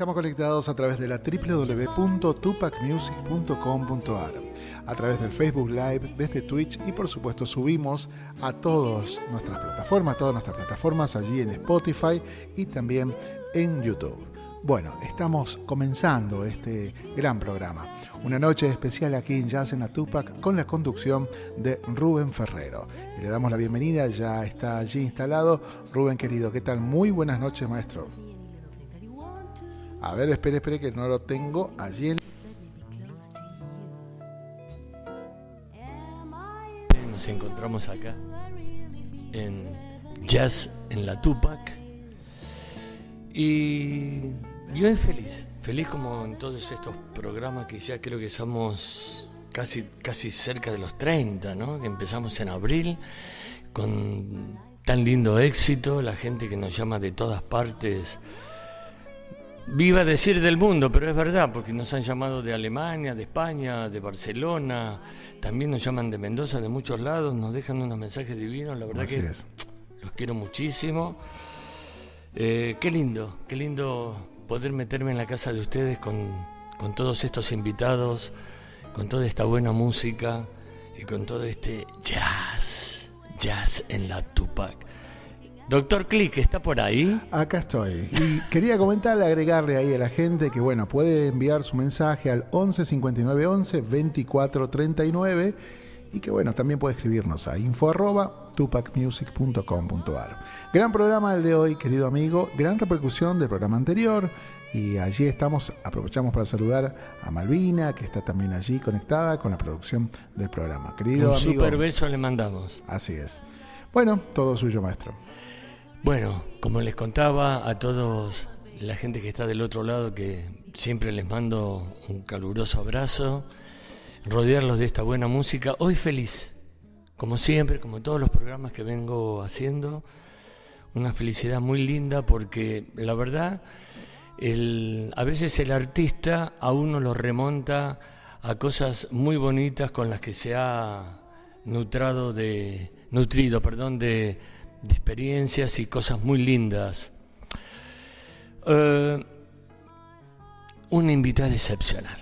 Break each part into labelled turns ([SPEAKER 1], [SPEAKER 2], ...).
[SPEAKER 1] Estamos conectados a través de la www.tupacmusic.com.ar, a través del Facebook Live, desde Twitch y por supuesto subimos a todas nuestras plataformas, todas nuestras plataformas allí en Spotify y también en YouTube. Bueno, estamos comenzando este gran programa. Una noche especial aquí en Jazz en la Tupac con la conducción de Rubén Ferrero. Y le damos la bienvenida, ya está allí instalado. Rubén querido, ¿qué tal? Muy buenas noches, maestro. A ver, espere, espere, que no lo tengo allí.
[SPEAKER 2] Nos encontramos acá en Jazz en la Tupac. Y yo es feliz, feliz como en todos estos programas que ya creo que somos casi, casi cerca de los 30, ¿no? Que empezamos en abril con tan lindo éxito, la gente que nos llama de todas partes Viva decir del mundo, pero es verdad, porque nos han llamado de Alemania, de España, de Barcelona, también nos llaman de Mendoza, de muchos lados, nos dejan unos mensajes divinos, la verdad que los quiero muchísimo. Eh, qué lindo, qué lindo poder meterme en la casa de ustedes con, con todos estos invitados, con toda esta buena música y con todo este jazz, jazz en la Tupac. Doctor Click, ¿está por ahí?
[SPEAKER 1] Acá estoy. Y quería comentarle, agregarle ahí a la gente que, bueno, puede enviar su mensaje al 11 59 11 24 39 y que, bueno, también puede escribirnos a info arroba tupacmusic.com.ar. Gran programa el de hoy, querido amigo. Gran repercusión del programa anterior. Y allí estamos, aprovechamos para saludar a Malvina, que está también allí conectada con la producción del programa. Querido
[SPEAKER 2] Un super beso le mandamos.
[SPEAKER 1] Así es. Bueno, todo suyo, maestro.
[SPEAKER 2] Bueno, como les contaba a todos la gente que está del otro lado, que siempre les mando un caluroso abrazo, rodearlos de esta buena música, hoy feliz, como siempre, como todos los programas que vengo haciendo, una felicidad muy linda porque la verdad, a veces el artista a uno lo remonta a cosas muy bonitas con las que se ha nutrado de, nutrido, perdón, de de experiencias y cosas muy lindas. Eh, una invitada excepcional.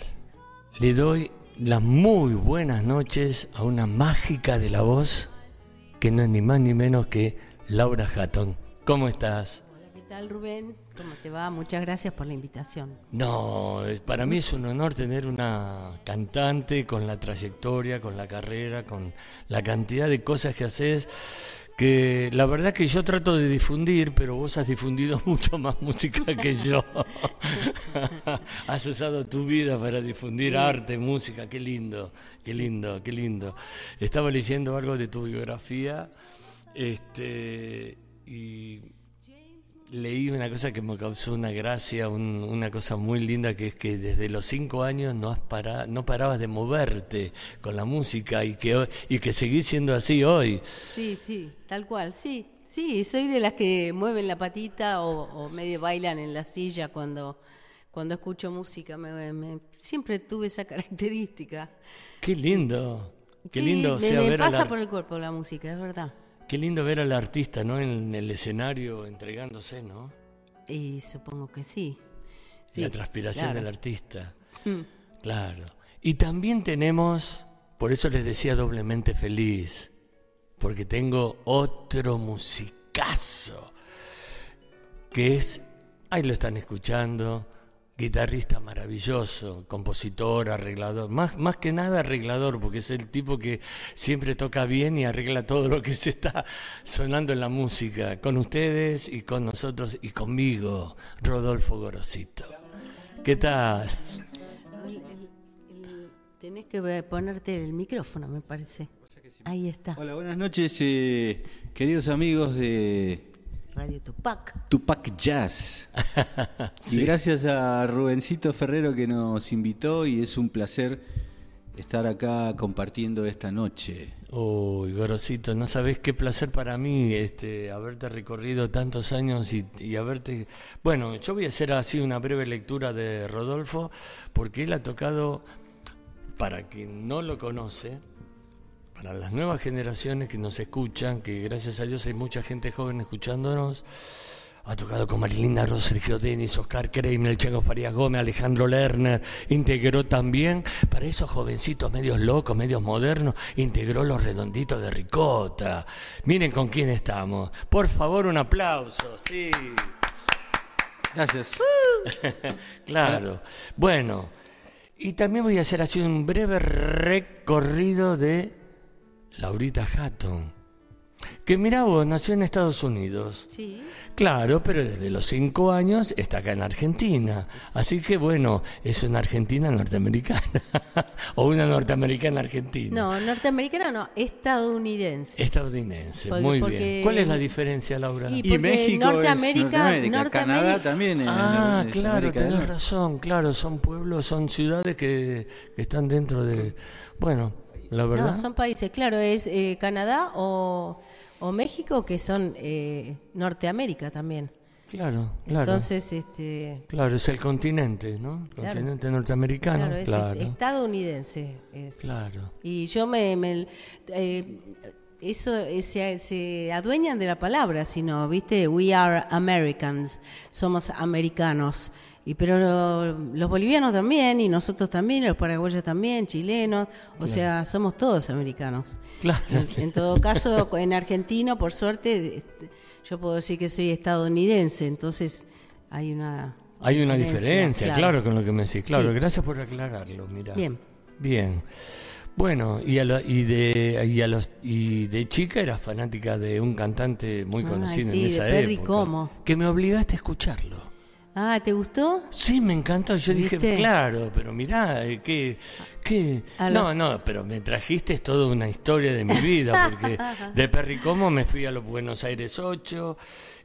[SPEAKER 2] Le doy las muy buenas noches a una mágica de la voz que no es ni más ni menos que Laura Hatton. ¿Cómo estás?
[SPEAKER 3] Hola, ¿qué tal Rubén? ¿Cómo te va? Muchas gracias por la invitación.
[SPEAKER 2] No, para mí es un honor tener una cantante con la trayectoria, con la carrera, con la cantidad de cosas que haces que la verdad que yo trato de difundir, pero vos has difundido mucho más música que yo. has usado tu vida para difundir arte, música, qué lindo, qué lindo, qué lindo. Estaba leyendo algo de tu biografía este, y leí una cosa que me causó una gracia, una cosa muy linda, que es que desde los cinco años no, has no parabas de moverte con la música y que, y que seguís siendo así hoy.
[SPEAKER 3] Sí, sí, tal cual, sí. Sí, soy de las que mueven la patita o, medio bailan en la silla cuando, cuando escucho música. Me, siempre tuve esa característica.
[SPEAKER 2] Qué lindo. Qué lindo.
[SPEAKER 3] me, pasa por el cuerpo la música, es verdad.
[SPEAKER 2] Qué lindo ver al artista, ¿no? En el escenario entregándose, ¿no?
[SPEAKER 3] Y supongo que sí.
[SPEAKER 2] La transpiración del artista. Mm. Claro. Y también tenemos, por eso les decía doblemente feliz, porque tengo otro musicazo, que es, ahí lo están escuchando, guitarrista maravilloso, compositor, arreglador, más, más que nada arreglador, porque es el tipo que siempre toca bien y arregla todo lo que se está sonando en la música, con ustedes y con nosotros y conmigo, Rodolfo Gorosito. ¿Qué tal?
[SPEAKER 3] tenés que ponerte el micrófono, me parece. Ahí está.
[SPEAKER 4] Hola, buenas noches, eh, queridos amigos de
[SPEAKER 3] Radio Tupac.
[SPEAKER 4] Tupac Jazz. Y gracias a Rubencito Ferrero que nos invitó y es un placer estar acá compartiendo esta noche.
[SPEAKER 2] Uy, Gorosito, no sabes qué placer para mí este haberte recorrido tantos años y, y, haberte... Bueno, yo voy a hacer así una breve lectura de Rodolfo, porque él ha tocado, para quien no lo conoce, para las nuevas generaciones que nos escuchan, que gracias a Dios hay mucha gente joven escuchándonos, Ha tocado con Marilina Ross, Sergio Denis, Oscar Kramer, el Chango Farías Gómez, Alejandro Lerner. Integró también, para esos jovencitos medios locos, medios modernos, integró los redonditos de ricota. Miren con quién estamos. Por favor, un aplauso, sí.
[SPEAKER 4] Gracias.
[SPEAKER 2] claro. Bueno, y también voy a hacer así un breve recorrido de Laurita Hatton. Que mira vos, nació en Estados Unidos.
[SPEAKER 3] Sí.
[SPEAKER 2] Claro, pero desde los cinco años está acá en Argentina. Así que bueno, es una argentina norteamericana. o una norteamericana argentina.
[SPEAKER 3] No, norteamericana no, estadounidense.
[SPEAKER 2] Estadounidense,
[SPEAKER 3] Porque-
[SPEAKER 2] muy
[SPEAKER 3] porque-
[SPEAKER 2] bien. ¿Cuál es la diferencia, Laura?
[SPEAKER 3] Y-
[SPEAKER 4] Y
[SPEAKER 3] porque
[SPEAKER 4] México
[SPEAKER 3] Norteamérica-
[SPEAKER 4] es Norteamérica.
[SPEAKER 3] Norteamérica-
[SPEAKER 4] Canadá también es,
[SPEAKER 2] Ah,
[SPEAKER 4] es
[SPEAKER 2] claro, tenés razón, claro, son pueblos, son ciudades que, que están dentro de... Bueno, la verdad...
[SPEAKER 3] No, son países, claro, es eh, Canadá o, o México que son eh, Norteamérica también.
[SPEAKER 2] Claro, claro.
[SPEAKER 3] Entonces, este,
[SPEAKER 2] Claro, es el continente, ¿no? El
[SPEAKER 3] Claro.
[SPEAKER 2] continente norteamericano.
[SPEAKER 3] claro, es
[SPEAKER 2] Claro,
[SPEAKER 3] estadounidense. es.
[SPEAKER 2] claro.
[SPEAKER 3] Y yo me... me- eh, eso se, se adueñan de la palabra, sino, viste, we are Americans, somos americanos. Y pero lo- los bolivianos también, y nosotros también, los paraguayos también, chilenos, o sea, somos todos americanos.
[SPEAKER 2] Claro.
[SPEAKER 3] En, en todo caso, en argentino, por suerte, yo puedo decir que soy estadounidense, entonces hay una
[SPEAKER 2] Hay una diferencia, claro. con lo que me decís. Claro,
[SPEAKER 3] Sí.
[SPEAKER 2] gracias por aclararlo, mira.
[SPEAKER 3] Bien.
[SPEAKER 2] Bien. Bueno, y, a lo- y, de, y, a los, y de chica era fanática de un cantante muy
[SPEAKER 3] Ay,
[SPEAKER 2] conocido
[SPEAKER 3] sí,
[SPEAKER 2] en
[SPEAKER 3] de
[SPEAKER 2] esa
[SPEAKER 3] Perry
[SPEAKER 2] época.
[SPEAKER 3] Como.
[SPEAKER 2] Que me obligaste a escucharlo.
[SPEAKER 3] Ah, ¿te gustó?
[SPEAKER 2] Sí, me encantó. Yo dije, claro, pero mirá, eh, que... que...
[SPEAKER 3] A
[SPEAKER 2] No, no, pero me trajiste toda una historia de mi vida, porque de Perricomo me fui a los Buenos Aires 8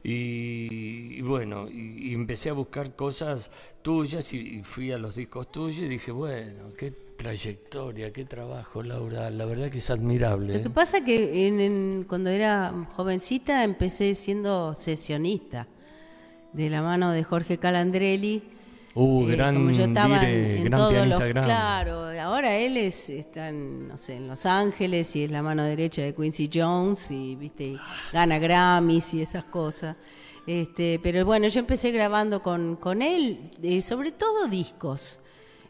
[SPEAKER 2] y, y bueno, y, y empecé a buscar cosas tuyas y, y fui a los discos tuyos y dije, bueno, qué trayectoria, qué trabajo, Laura, la verdad que es admirable.
[SPEAKER 3] Lo que
[SPEAKER 2] ¿eh?
[SPEAKER 3] pasa que en, en- cuando era jovencita empecé siendo sesionista de la mano de Jorge Calandrelli.
[SPEAKER 2] Uh,
[SPEAKER 3] Eh,
[SPEAKER 2] gran,
[SPEAKER 3] como yo estaba en-
[SPEAKER 2] dire,
[SPEAKER 3] en
[SPEAKER 2] gran
[SPEAKER 3] todos los-. Claro, ahora él es, está en, no sé, en Los Ángeles y es la mano derecha de Quincy Jones y viste y gana Grammys y esas cosas. Este, pero bueno, yo empecé grabando con, con él, eh, sobre todo discos.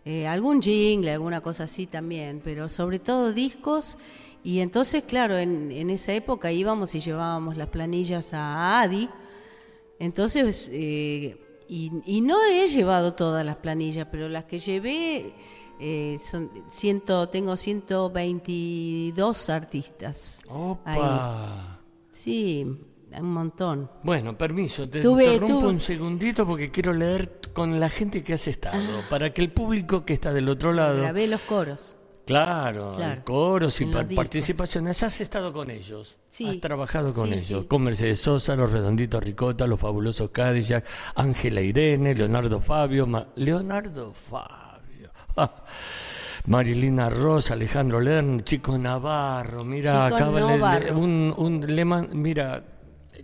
[SPEAKER 3] Eh, algún jingle, alguna cosa así también, pero sobre todo discos. Y entonces, claro, en, en esa época íbamos y llevábamos las planillas a Adi. Entonces, eh, y, y no he llevado todas las planillas, pero las que llevé eh, son ciento, tengo 122 artistas. Ahí.
[SPEAKER 2] Opa.
[SPEAKER 3] Sí, un montón.
[SPEAKER 2] Bueno, permiso, te
[SPEAKER 3] Tuve-
[SPEAKER 2] interrumpo
[SPEAKER 3] tuve-
[SPEAKER 2] un segundito porque quiero leer con la gente que has estado, para que el público que está del otro lado,
[SPEAKER 3] Grabé los coros.
[SPEAKER 2] Claro,
[SPEAKER 3] Claro,
[SPEAKER 2] coros y par- participaciones, has estado con ellos,
[SPEAKER 3] Sí.
[SPEAKER 2] has trabajado con
[SPEAKER 3] Sí,
[SPEAKER 2] ellos,
[SPEAKER 3] sí.
[SPEAKER 2] con Mercedes Sosa, los Redonditos Ricota, los Fabulosos Cadillac, Ángela Irene, Leonardo Fabio, Ma- Leonardo Fabio. Marilina Rosa, Alejandro Lerner, Chico Navarro, mira,
[SPEAKER 3] Chico
[SPEAKER 2] acaba
[SPEAKER 3] Navarro.
[SPEAKER 2] un, un lema, mira,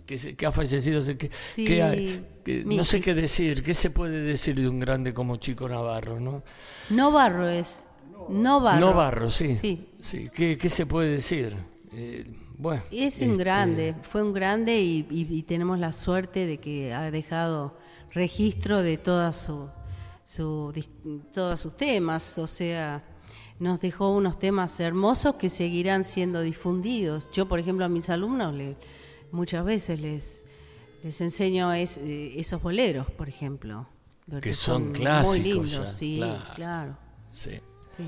[SPEAKER 2] que, se- que ha fallecido, que,
[SPEAKER 3] Sí,
[SPEAKER 2] que hay- que
[SPEAKER 3] mi-
[SPEAKER 2] no sé qué decir, qué se puede decir de un grande como Chico Navarro, ¿no?
[SPEAKER 3] No barro es. No barro.
[SPEAKER 2] No Barro, sí.
[SPEAKER 3] Sí.
[SPEAKER 2] Sí, ¿Qué, qué se puede decir? Eh, bueno.
[SPEAKER 3] Es un
[SPEAKER 2] este,
[SPEAKER 3] grande, fue un grande y, y- y tenemos la suerte de que ha dejado registro de toda su, su todos sus temas, o sea, nos dejó unos temas hermosos que seguirán siendo difundidos. Yo, por ejemplo, a mis alumnos le- muchas veces les, les enseño es- eh, esos boleros, por ejemplo.
[SPEAKER 2] Que son
[SPEAKER 3] muy
[SPEAKER 2] clásicos
[SPEAKER 3] lindos,
[SPEAKER 2] ya,
[SPEAKER 3] sí,
[SPEAKER 2] claro.
[SPEAKER 3] claro.
[SPEAKER 2] Sí.
[SPEAKER 3] Sí.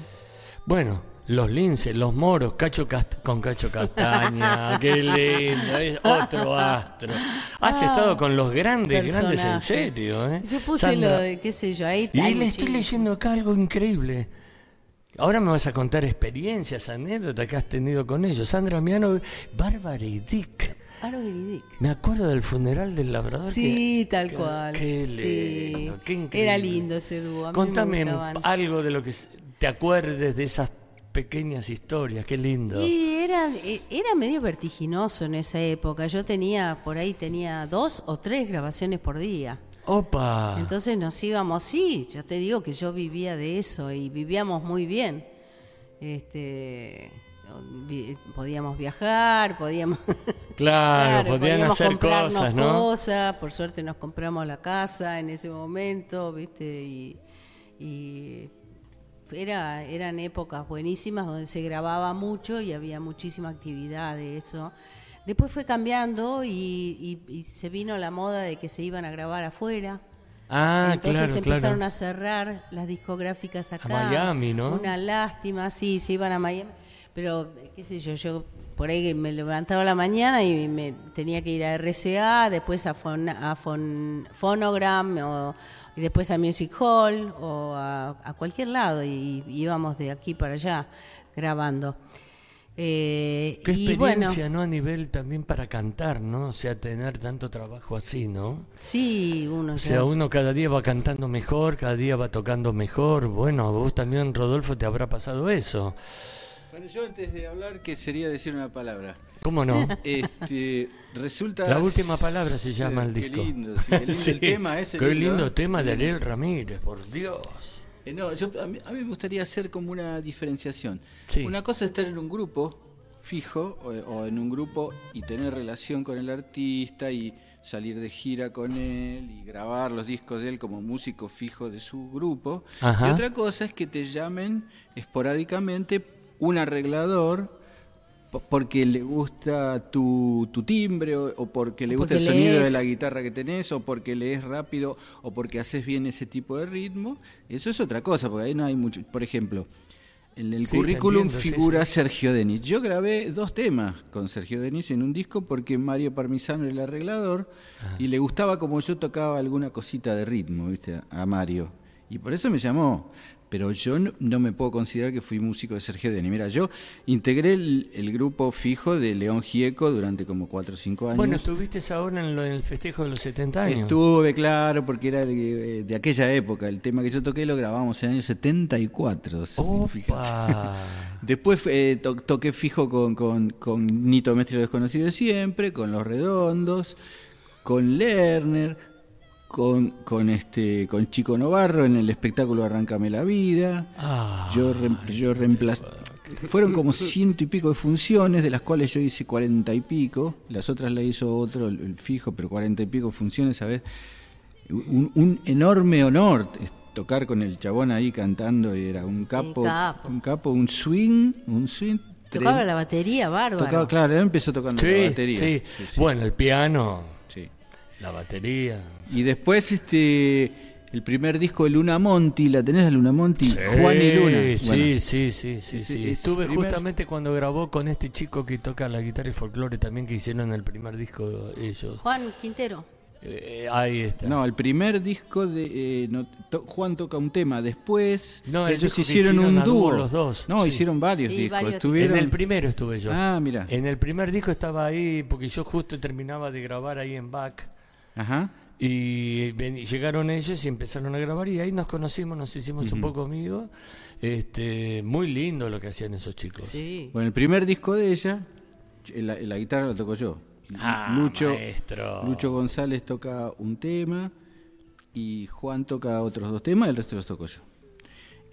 [SPEAKER 2] Bueno, los linces, los moros, Cacho Cast- con Cacho Castaña, qué lindo, es otro astro. Has estado con los grandes, grandes en
[SPEAKER 3] Ah,
[SPEAKER 2] serio, ¿eh?
[SPEAKER 3] Yo puse
[SPEAKER 2] Sandra-
[SPEAKER 3] lo de, qué sé yo, ahí
[SPEAKER 2] Y le estoy leyendo acá algo increíble. Ahora me vas a contar experiencias, anécdotas que has tenido con ellos. Sandra Miano, Bárbara y Dick.
[SPEAKER 3] Bárbara y Dick.
[SPEAKER 2] Me acuerdo del funeral del labrador.
[SPEAKER 3] Sí,
[SPEAKER 2] que-
[SPEAKER 3] tal
[SPEAKER 2] que-
[SPEAKER 3] cual.
[SPEAKER 2] Qué
[SPEAKER 3] Sí.
[SPEAKER 2] lindo, qué increíble.
[SPEAKER 3] Era lindo ese dúo.
[SPEAKER 2] Contame algo de lo que te acuerdes de esas pequeñas historias. Qué lindo.
[SPEAKER 3] Y era, eh, era medio vertiginoso en esa época. Yo tenía, por ahí tenía dos o tres grabaciones por día.
[SPEAKER 2] Opa.
[SPEAKER 3] Entonces nos íbamos, sí, yo te digo que yo vivía de eso y vivíamos muy bien. Este, vi- podíamos viajar, podíamos...
[SPEAKER 2] Claro, podían
[SPEAKER 3] podíamos
[SPEAKER 2] hacer cosas, ¿no?
[SPEAKER 3] cosas, por suerte nos compramos la casa en ese momento, ¿viste? Y, y era, eran épocas buenísimas donde se grababa mucho y había muchísima actividad de eso. Después fue cambiando y, y- y se vino la moda de que se iban a grabar afuera.
[SPEAKER 2] Ah,
[SPEAKER 3] Entonces
[SPEAKER 2] claro,
[SPEAKER 3] empezaron
[SPEAKER 2] claro.
[SPEAKER 3] a cerrar las discográficas acá.
[SPEAKER 2] Miami, ¿no?
[SPEAKER 3] Una lástima, sí, se iban a Miami. Pero, qué sé yo, yo por ahí me levantaba a la mañana y me tenía que ir a RCA, después a, Fon- a Fon- Phonogram, o- y después a Music Hall, o a, a cualquier lado, y, íbamos de aquí para allá grabando. Eh,
[SPEAKER 2] Qué
[SPEAKER 3] y bueno,
[SPEAKER 2] experiencia, ¿no? A nivel también para cantar, ¿no? O sea, tener tanto trabajo así, ¿no?
[SPEAKER 3] sí, uno
[SPEAKER 2] O sea, uno cada día va cantando mejor, cada día va tocando mejor. Bueno, a vos también, Rodolfo, te habrá pasado eso.
[SPEAKER 4] Bueno, yo antes de hablar, que sería decir una palabra.
[SPEAKER 2] ¿Cómo no?
[SPEAKER 4] Este, resulta.
[SPEAKER 2] La última palabra se llama el
[SPEAKER 4] qué
[SPEAKER 2] disco.
[SPEAKER 4] lindo, sí, qué lindo
[SPEAKER 2] Sí,
[SPEAKER 4] el tema ese.
[SPEAKER 2] Qué
[SPEAKER 4] lindo,
[SPEAKER 2] lindo tema de Ariel Ramírez, por Dios.
[SPEAKER 4] Eh, no, yo, a, mí, a mí me gustaría hacer como una diferenciación.
[SPEAKER 2] Sí.
[SPEAKER 4] Una cosa es estar en un grupo fijo o, o en un grupo y tener relación con el artista y salir de gira con él y grabar los discos de él como músico fijo de su grupo.
[SPEAKER 2] Ajá.
[SPEAKER 4] Y otra cosa es que te llamen esporádicamente un arreglador po- porque le gusta tu, tu timbre o, o porque le gusta
[SPEAKER 3] porque
[SPEAKER 4] el sonido de la guitarra que tenés o porque lees rápido o porque haces bien ese tipo de ritmo. Eso es otra cosa, porque ahí no hay mucho. Por ejemplo, en el
[SPEAKER 2] Sí,
[SPEAKER 4] currículum
[SPEAKER 2] entiendo,
[SPEAKER 4] figura
[SPEAKER 2] sí.
[SPEAKER 4] Sergio Denis. Yo grabé dos temas con Sergio Denis en un disco porque Mario Parmisano era el arreglador
[SPEAKER 2] Ah.
[SPEAKER 4] y le gustaba como yo tocaba alguna cosita de ritmo, ¿viste? A Mario. Y por eso me llamó. Pero yo no, no me puedo considerar que fui músico de Sergio Denis. Mira, yo integré el, el grupo fijo de León Gieco durante como 4 o 5 años.
[SPEAKER 2] Bueno, estuviste ahora en, lo- en el festejo de los 70 años.
[SPEAKER 4] Estuve, claro, porque era de, de aquella época. El tema que yo toqué lo grabamos en el año 74. sí, fíjate.
[SPEAKER 2] Opa.
[SPEAKER 4] Después eh, to- toqué fijo con, con, con Nito Mestre Desconocido de Siempre, con Los Redondos, con Lerner, con, con, este, con Chico Novarro en el espectáculo Arráncame la Vida.
[SPEAKER 2] Ah,
[SPEAKER 4] Yo, re- yo reemplacé. Fueron como ciento y pico de funciones, de las cuales yo hice cuarenta y pico. Las otras la hizo otro, el, el fijo, pero cuarenta y pico funciones, ¿sabes? Un, un enorme honor tocar con el chabón ahí cantando y era un capo,
[SPEAKER 3] capo.
[SPEAKER 4] un capo, un swing, un swing.
[SPEAKER 3] tocaba la batería, bárbaro.
[SPEAKER 4] Tocaba, claro, él empezó tocando
[SPEAKER 2] sí,
[SPEAKER 4] la batería.
[SPEAKER 2] sí.
[SPEAKER 4] Sí, sí,
[SPEAKER 2] Bueno, el piano,
[SPEAKER 4] sí.
[SPEAKER 2] la batería.
[SPEAKER 4] Y después este el primer disco de Luna Monti, ¿la tenés a Luna Monti?
[SPEAKER 2] Sí,
[SPEAKER 4] Juan y Luna.
[SPEAKER 2] Sí,
[SPEAKER 4] Bueno,
[SPEAKER 2] sí, sí, sí, sí. Estuve
[SPEAKER 4] primer-
[SPEAKER 2] justamente cuando grabó con este chico que toca la guitarra y folclore también que hicieron el primer disco ellos.
[SPEAKER 3] Juan Quintero.
[SPEAKER 2] Eh, ahí está.
[SPEAKER 4] No, el primer disco de eh, no, to- Juan toca un tema, después
[SPEAKER 2] No, el
[SPEAKER 4] ellos hicieron,
[SPEAKER 2] hicieron
[SPEAKER 4] un
[SPEAKER 2] dúo
[SPEAKER 4] dúo.
[SPEAKER 2] los dos,
[SPEAKER 4] No,
[SPEAKER 2] sí.
[SPEAKER 4] hicieron varios
[SPEAKER 3] Sí,
[SPEAKER 4] discos.
[SPEAKER 3] varios
[SPEAKER 4] Estuvieron
[SPEAKER 2] En el primero estuve yo.
[SPEAKER 4] Ah, mira.
[SPEAKER 2] En el primer disco estaba ahí porque yo justo terminaba de grabar ahí en Back.
[SPEAKER 4] Ajá.
[SPEAKER 2] Y ven- llegaron ellos y empezaron a grabar y ahí nos conocimos, nos hicimos un poco amigos. Este, muy lindo lo que hacían esos chicos.
[SPEAKER 3] Sí.
[SPEAKER 4] Bueno, el primer disco de ella, la, la guitarra la toco yo.
[SPEAKER 2] Ah,
[SPEAKER 4] Lucho,
[SPEAKER 2] maestro.
[SPEAKER 4] Lucho González toca un tema y Juan toca otros dos temas, el resto los toco yo.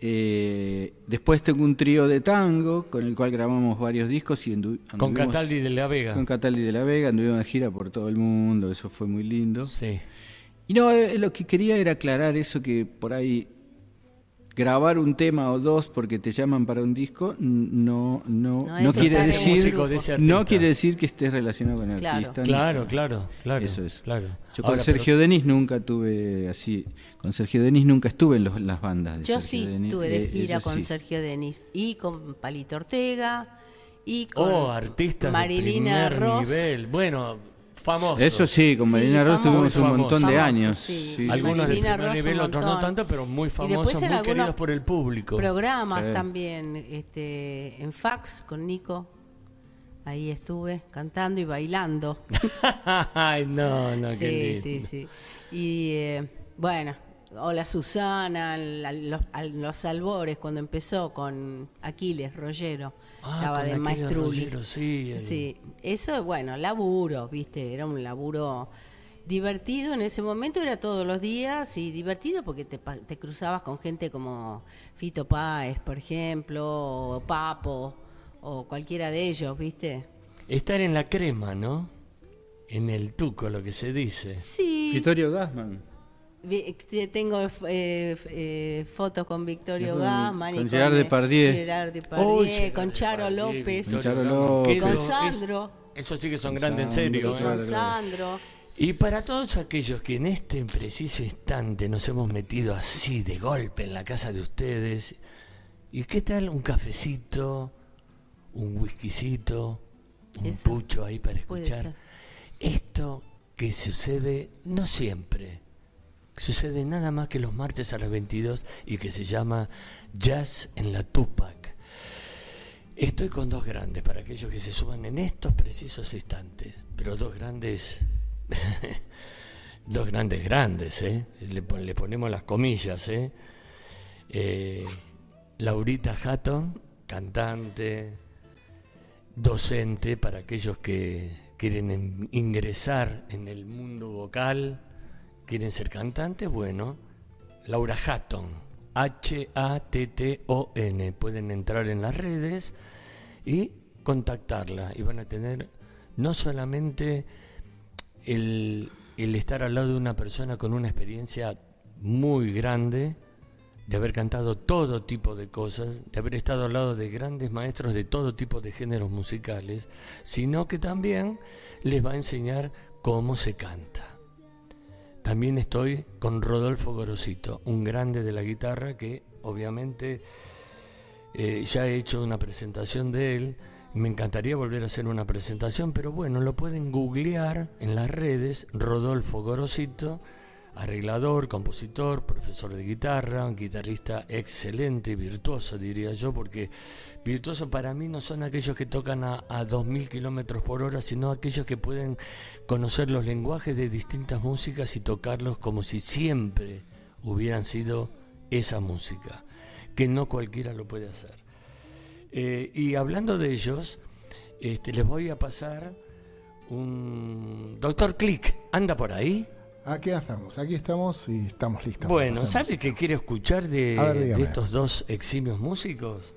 [SPEAKER 4] Eh, después tengo un trío de tango con el cual grabamos varios discos y
[SPEAKER 2] Con Cataldi de la Vega.
[SPEAKER 4] Con Cataldi de la Vega, anduvimos de gira por todo el mundo, eso fue muy lindo.
[SPEAKER 2] Sí.
[SPEAKER 4] Y no, eh, lo que quería era aclarar eso que por ahí grabar un tema o dos porque te llaman para un disco no no
[SPEAKER 3] No
[SPEAKER 4] quiere decir
[SPEAKER 2] de
[SPEAKER 4] no quiere decir que estés relacionado con el
[SPEAKER 3] Claro.
[SPEAKER 4] artista.
[SPEAKER 2] Claro, claro, claro.
[SPEAKER 4] Eso es.
[SPEAKER 2] Claro.
[SPEAKER 4] Yo con
[SPEAKER 2] Ahora,
[SPEAKER 4] Sergio Denis nunca tuve así, con Sergio Denis nunca estuve en los- las bandas de
[SPEAKER 3] Yo
[SPEAKER 4] Sergio
[SPEAKER 3] sí
[SPEAKER 4] Denis.
[SPEAKER 3] estuve de
[SPEAKER 4] Eh,
[SPEAKER 3] gira con
[SPEAKER 4] sí.
[SPEAKER 3] Sergio Denis y con Palito Ortega y
[SPEAKER 2] pero-
[SPEAKER 3] con
[SPEAKER 2] Oh, artistas
[SPEAKER 3] Marilina
[SPEAKER 2] de primer
[SPEAKER 3] Ross.
[SPEAKER 2] nivel. Bueno, famosos.
[SPEAKER 4] Eso sí, con
[SPEAKER 3] Sí,
[SPEAKER 4] Marina Ross tuvimos un montón de
[SPEAKER 3] Famosos,
[SPEAKER 4] años.
[SPEAKER 3] sí.
[SPEAKER 4] Sí, sí,
[SPEAKER 2] Algunos
[SPEAKER 4] sí.
[SPEAKER 2] de primer nivel, otros no tanto, pero muy famosos, muy queridos por el público.
[SPEAKER 3] Programas
[SPEAKER 4] Sí.
[SPEAKER 3] también, este, en fax con Nico. Ahí estuve cantando y bailando.
[SPEAKER 2] Ay, no, no, qué
[SPEAKER 3] sí,
[SPEAKER 2] lindo.
[SPEAKER 3] sí, sí. Y eh, bueno, hola Susana, la- los, a los albores cuando empezó con Aquiles Rollero,
[SPEAKER 2] Ah,
[SPEAKER 3] estaba
[SPEAKER 2] con
[SPEAKER 3] de
[SPEAKER 2] Aquiles
[SPEAKER 3] Maestruli.
[SPEAKER 2] Rollero, sí, el-
[SPEAKER 3] Sí, eso, bueno, laburo, viste, era un laburo divertido en ese momento, era todos los días y divertido porque te, pa- te cruzabas con gente como Fito Páez, por ejemplo, o Papo, o cualquiera de ellos, ¿viste?
[SPEAKER 2] Estar en la crema, ¿no? En el tuco, lo que se dice.
[SPEAKER 3] Sí.
[SPEAKER 4] Vittorio Gassman.
[SPEAKER 3] Tengo eh, eh, fotos con Victorio y
[SPEAKER 4] con Gerard Depardieu.
[SPEAKER 3] Gerard Depardieu,
[SPEAKER 2] Oh, Gerard
[SPEAKER 3] con Charo
[SPEAKER 2] Depardieu,
[SPEAKER 3] López,
[SPEAKER 4] Charo
[SPEAKER 3] con
[SPEAKER 2] es-
[SPEAKER 3] Sandro,
[SPEAKER 2] Eso sí que son grandes en serio. ¿eh?
[SPEAKER 4] claro.
[SPEAKER 3] con Sandro.
[SPEAKER 2] Y para todos aquellos que en este preciso instante nos hemos metido así de golpe en la casa de ustedes, ¿y qué tal un cafecito, un whiskycito, un
[SPEAKER 3] Eso.
[SPEAKER 2] pucho ahí para escuchar? Esto que sucede no siempre, sucede nada más que los martes a las 22 y que se llama Jazz en la Tupac. Estoy con dos grandes para aquellos que se suban en estos precisos instantes, pero dos grandes, dos grandes grandes, ¿eh? Le, le ponemos las comillas, ¿eh? Eh, Laurita Hatton, cantante, docente para aquellos que quieren ingresar en el mundo vocal, quieren ser cantantes, bueno, Laura Hatton, H-A-T-T-O-N, pueden entrar en las redes y contactarla y van a tener no solamente el, el estar al lado de una persona con una experiencia muy grande, de haber cantado todo tipo de cosas, de haber estado al lado de grandes maestros de todo tipo de géneros musicales, sino que también les va a enseñar cómo se canta. También estoy con Rodolfo Gorosito, un grande de la guitarra que obviamente eh, ya he hecho una presentación de él. Me encantaría volver a hacer una presentación, pero bueno, lo pueden googlear en las redes, Rodolfo Gorosito, arreglador, compositor, profesor de guitarra, un guitarrista excelente, virtuoso diría yo, porque virtuoso para mí no son aquellos que tocan a, a 2.000 kilómetros por hora, sino aquellos que pueden conocer los lenguajes de distintas músicas y tocarlos como si siempre hubieran sido esa música, que no cualquiera lo puede hacer. Eh, y hablando de ellos, este, les voy a pasar un... Doctor Click, ¿anda por ahí?
[SPEAKER 1] Aquí estamos, aquí estamos y estamos listos.
[SPEAKER 2] Bueno,
[SPEAKER 1] hacer
[SPEAKER 2] ¿sabe
[SPEAKER 1] música.
[SPEAKER 2] qué quiero escuchar de,
[SPEAKER 1] A ver,
[SPEAKER 2] de estos dos eximios músicos?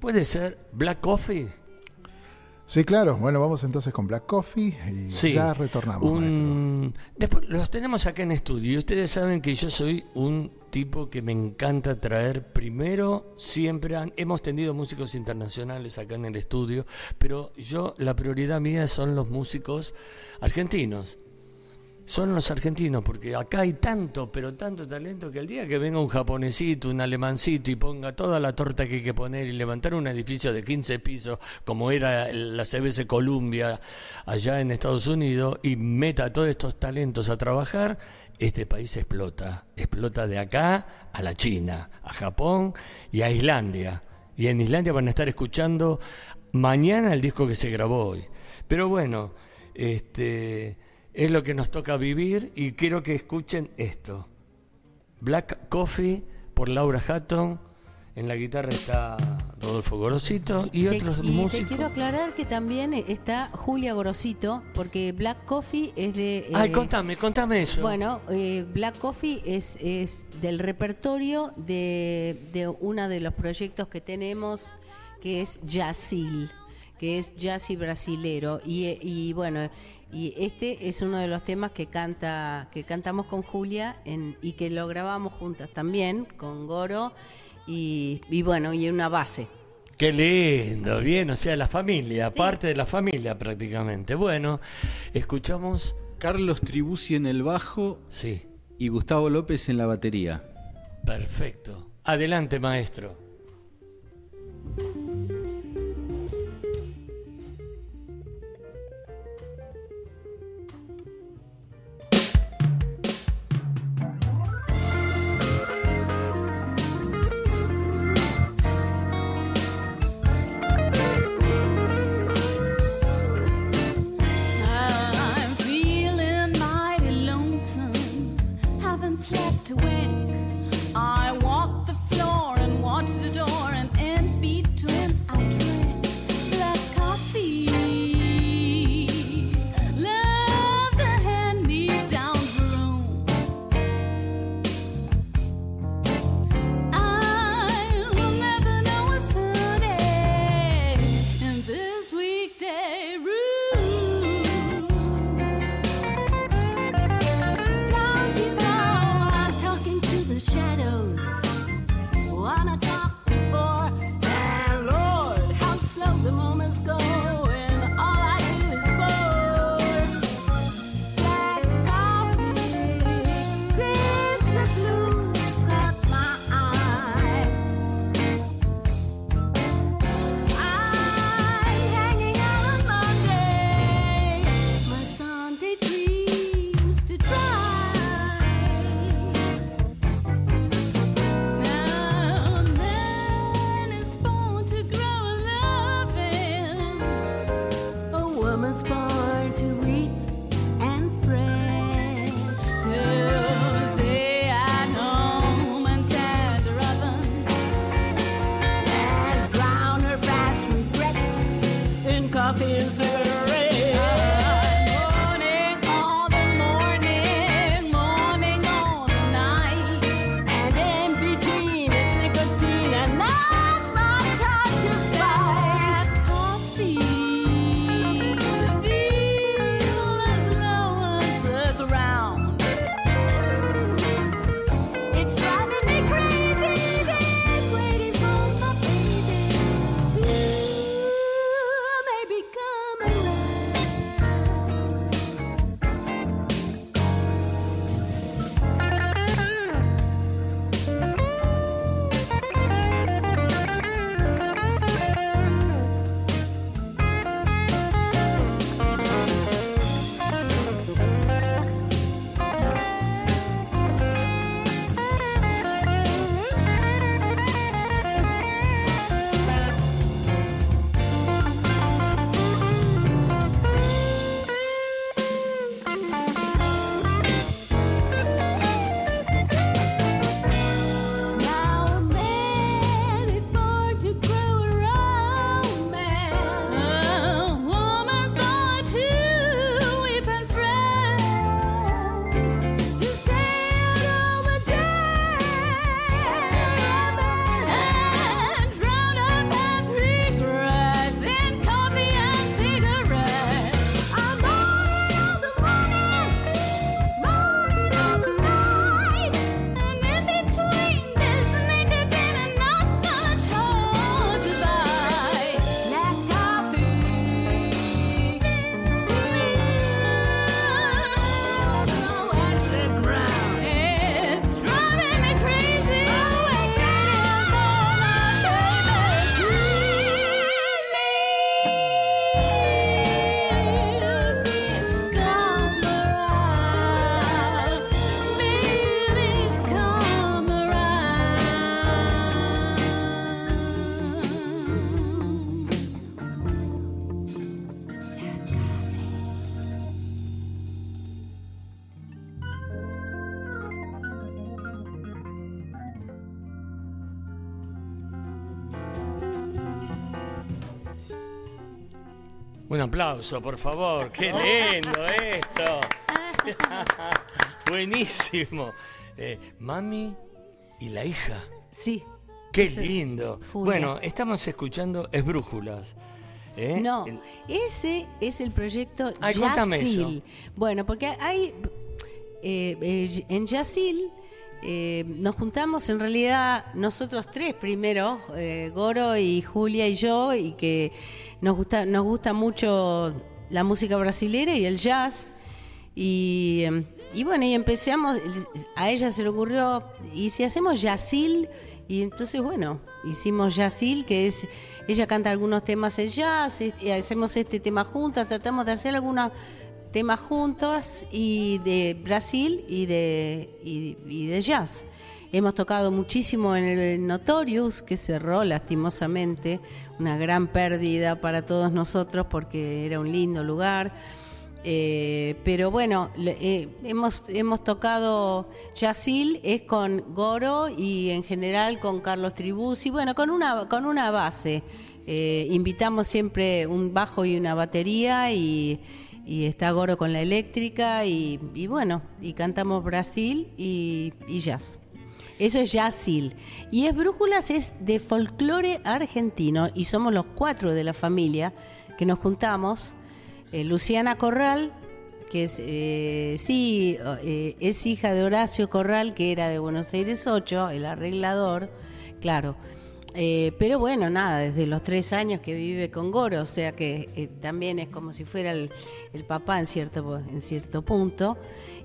[SPEAKER 2] ¿Puede ser Black Coffee?
[SPEAKER 1] Sí, claro. Bueno, vamos entonces con Black Coffee y
[SPEAKER 2] Sí.
[SPEAKER 1] ya retornamos.
[SPEAKER 2] Un... Después, los tenemos acá en estudio. Ustedes saben que yo soy un tipo que me encanta traer primero, siempre han- hemos tenido músicos internacionales acá en el estudio, pero yo la prioridad mía son los músicos argentinos. Son los argentinos, porque acá hay tanto, pero tanto talento que el día que venga un japonesito, un alemancito y ponga toda la torta que hay que poner y levantar un edificio de 15 pisos, como era la CBS Columbia allá en Estados Unidos, y meta a todos estos talentos a trabajar, este país explota. Explota de acá a la China, a Japón y a Islandia. Y en Islandia van a estar escuchando mañana el disco que se grabó hoy. Pero bueno, este es lo que nos toca vivir y quiero que escuchen esto. Black Coffee por Laura Hatton. En la guitarra está Rodolfo Gorosito y otros
[SPEAKER 3] y te
[SPEAKER 2] músicos.
[SPEAKER 3] quiero aclarar que también está Julia Gorosito, porque Black Coffee es de...
[SPEAKER 2] Ay,
[SPEAKER 3] eh,
[SPEAKER 2] contame, contame eso.
[SPEAKER 3] Bueno, eh, Black Coffee es, es del repertorio de, de uno de los proyectos que tenemos, que es Jazzil, que es jazz y brasilero. Y, eh, y bueno, y este es uno de los temas que canta que cantamos con Julia en, y que lo grabamos juntas también, con Goro, y, y bueno, y una base.
[SPEAKER 2] Qué lindo, bien, o sea, la familia, parte de la familia prácticamente. Bueno, escuchamos,
[SPEAKER 4] Carlos Tribuci en el bajo
[SPEAKER 2] sí,
[SPEAKER 4] y Gustavo López en la batería.
[SPEAKER 2] perfecto. Adelante, maestro. Aplauso, por favor. Qué lindo esto. Buenísimo. Eh, mami y la hija.
[SPEAKER 3] Sí.
[SPEAKER 2] Qué lindo.
[SPEAKER 3] Julia.
[SPEAKER 2] Bueno, estamos escuchando Esbrújulas. ¿eh?
[SPEAKER 3] No, ese es el proyecto
[SPEAKER 2] Ay,
[SPEAKER 3] Yasil. Bueno, porque hay eh, en Yasil eh, nos juntamos en realidad nosotros tres primero, eh, Goro y Julia y yo, y que nos gusta, nos gusta mucho la música brasilera y el jazz. Y, eh, y bueno, y empezamos, a ella se le ocurrió, y si hacemos Yasil, y entonces bueno, hicimos Yasil, que es, ella canta algunos temas en jazz, y y hacemos este tema juntas, tratamos de hacer algunos temas juntos y de Brasil y de, y, de jazz. Hemos tocado muchísimo en el Notorious, que cerró lastimosamente, una gran pérdida para todos nosotros porque era un lindo lugar. Eh, pero bueno, eh, hemos, hemos tocado Yasil, es con Goro y en general con Carlos Tribuzzi, bueno, con una, con una base. Eh, invitamos siempre un bajo y una batería y, y está Goro con la eléctrica y, bueno, y cantamos Brasil y, y jazz. Eso es Yasil. Y es Brújulas es de folclore argentino y somos los cuatro de la familia que nos juntamos. Eh, Luciana Corral, que es, eh, sí, eh, es hija de Horacio Corral, que era de Buenos Aires 8, el arreglador, claro. Eh, pero bueno, nada, desde los tres años que vive con Goro, o sea que eh, también es como si fuera el, papá en cierto, en cierto punto.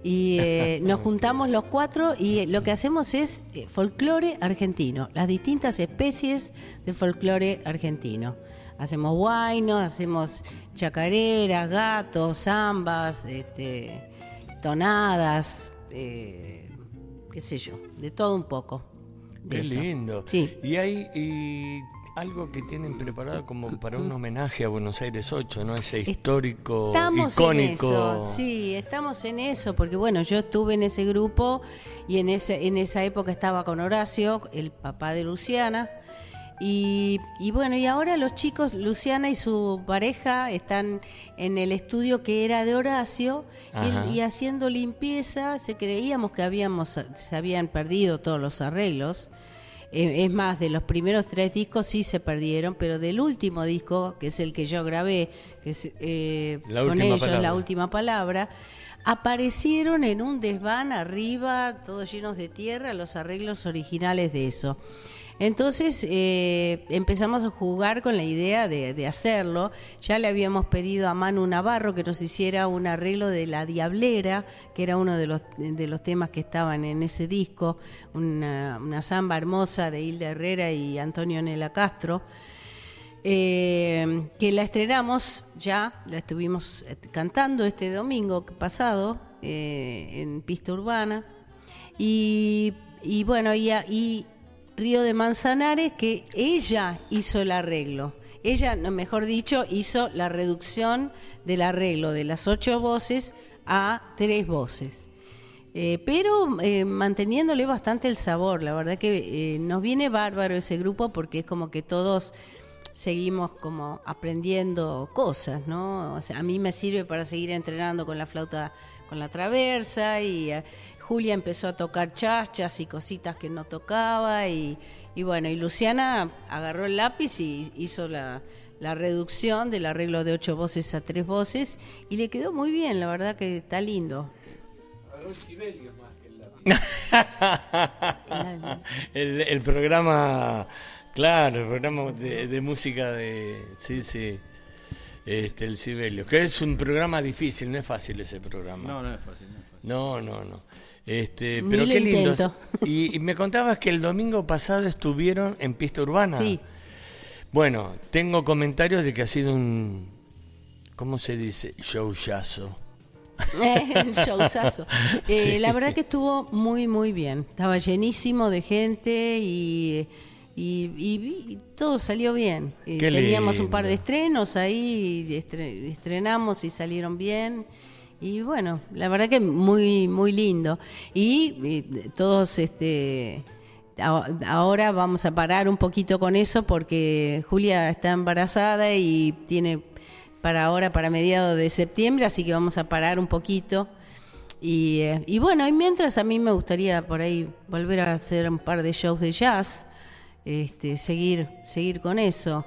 [SPEAKER 3] Y eh, nos juntamos los cuatro y eh, lo que hacemos es eh, folclore argentino, las distintas especies de folclore argentino. Hacemos guainos, hacemos chacareras, gatos, zambas, este, tonadas, qué sé yo, de todo un poco. De
[SPEAKER 2] Qué
[SPEAKER 3] eso.
[SPEAKER 2] lindo.
[SPEAKER 3] Sí.
[SPEAKER 2] Y hay y algo que tienen preparado como para un homenaje a Buenos Aires 8, ¿no? Ese histórico,
[SPEAKER 3] Estamos
[SPEAKER 2] icónico.
[SPEAKER 3] en eso, sí, estamos en eso, porque bueno, yo estuve en ese grupo y en ese, en esa época estaba con Horacio, el papá de Luciana, Y, y bueno, y ahora los chicos, Luciana y su pareja, están en el estudio que era de Horacio y- haciendo limpieza. Se creíamos que habíamos, se habían perdido todos los arreglos. Eh, es más, de los primeros tres discos sí se perdieron, pero del último disco, que es el que yo grabé, que es eh, con ellos,
[SPEAKER 2] palabra.
[SPEAKER 3] la última palabra, aparecieron en un desván arriba, todos llenos de tierra, los arreglos originales de eso. Entonces eh, empezamos a jugar con la idea de, hacerlo. Ya le habíamos pedido a Manu Navarro que nos hiciera un arreglo de La Diablera, que era uno de los, temas que estaban en ese disco, una, samba hermosa de Hilda Herrera y Antonio Nela Castro eh, que la estrenamos ya, la estuvimos eh, cantando este domingo pasado en pista urbana. Y, bueno, y, y Río de Manzanares, que ella hizo el arreglo. Ella, mejor dicho, hizo la reducción del arreglo de las ocho voces a tres voces. Eh, pero eh, manteniéndole bastante el sabor. La verdad que eh, nos viene bárbaro ese grupo porque es como que todos seguimos como aprendiendo cosas, ¿no? A mí me sirve para seguir entrenando con la flauta, con la traversa y Julia empezó a tocar chachas y cositas que no tocaba y, y bueno, y Luciana agarró el lápiz y hizo la, la reducción del arreglo de ocho voces a tres voces y le quedó muy bien, la verdad que está lindo.
[SPEAKER 2] el, el programa, claro, el programa de, de música de. Sí, sí. Este, el Sibelius. Que es un programa difícil, no es fácil ese programa.
[SPEAKER 4] No, no es fácil. No es fácil.
[SPEAKER 2] No, no, no. Este,
[SPEAKER 3] Ni
[SPEAKER 2] pero qué lindo.
[SPEAKER 3] intento.
[SPEAKER 2] Y, y me contabas que el domingo pasado estuvieron en pista urbana.
[SPEAKER 3] Sí.
[SPEAKER 2] Bueno, tengo comentarios de que ha sido un. ¿Cómo se dice? Showyazo.
[SPEAKER 3] Eh, showzazo. Eh,
[SPEAKER 2] Sí.
[SPEAKER 3] La verdad que estuvo muy, muy bien. Estaba llenísimo de gente y, y, y- y todo salió bien. Eh,
[SPEAKER 2] Qué
[SPEAKER 3] Teníamos un par de estrenos ahí, estrenamos y salieron bien. Y bueno, la verdad que muy, muy lindo. Y, todos este ahora vamos a parar un poquito con eso porque Julia está embarazada y tiene para ahora, para mediados de septiembre, así que vamos a parar un poquito. Y, eh, y bueno, y mientras a mí me gustaría por ahí volver a hacer un par de shows de jazz, este, seguir, seguir con eso,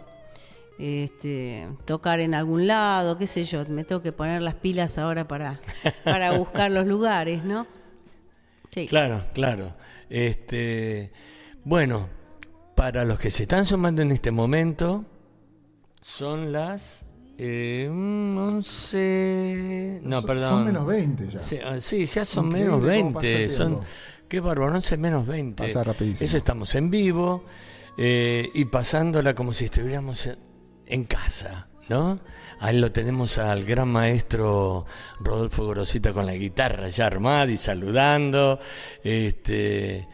[SPEAKER 3] este, tocar en algún lado, qué sé yo, me tengo que poner las pilas ahora para, para buscar los lugares, ¿no? Sí.
[SPEAKER 2] Claro, claro. Este, bueno, para los que se están sumando en este momento, son las eh, mm, 11. No,
[SPEAKER 1] Son-
[SPEAKER 2] perdón.
[SPEAKER 1] Son menos 20 ya.
[SPEAKER 2] Sí, ah, sí, ya son
[SPEAKER 1] Increíble
[SPEAKER 2] menos
[SPEAKER 1] cómo pasa el
[SPEAKER 2] 20. Son, qué bárbaro, 11 menos 20.
[SPEAKER 1] Pasa rapidísimo.
[SPEAKER 2] Eso estamos en vivo eh, y pasándola como si estuviéramos en- en casa, ¿no? Ahí lo tenemos al gran maestro Rodolfo Gorosita con la guitarra ya armada y saludando. Este,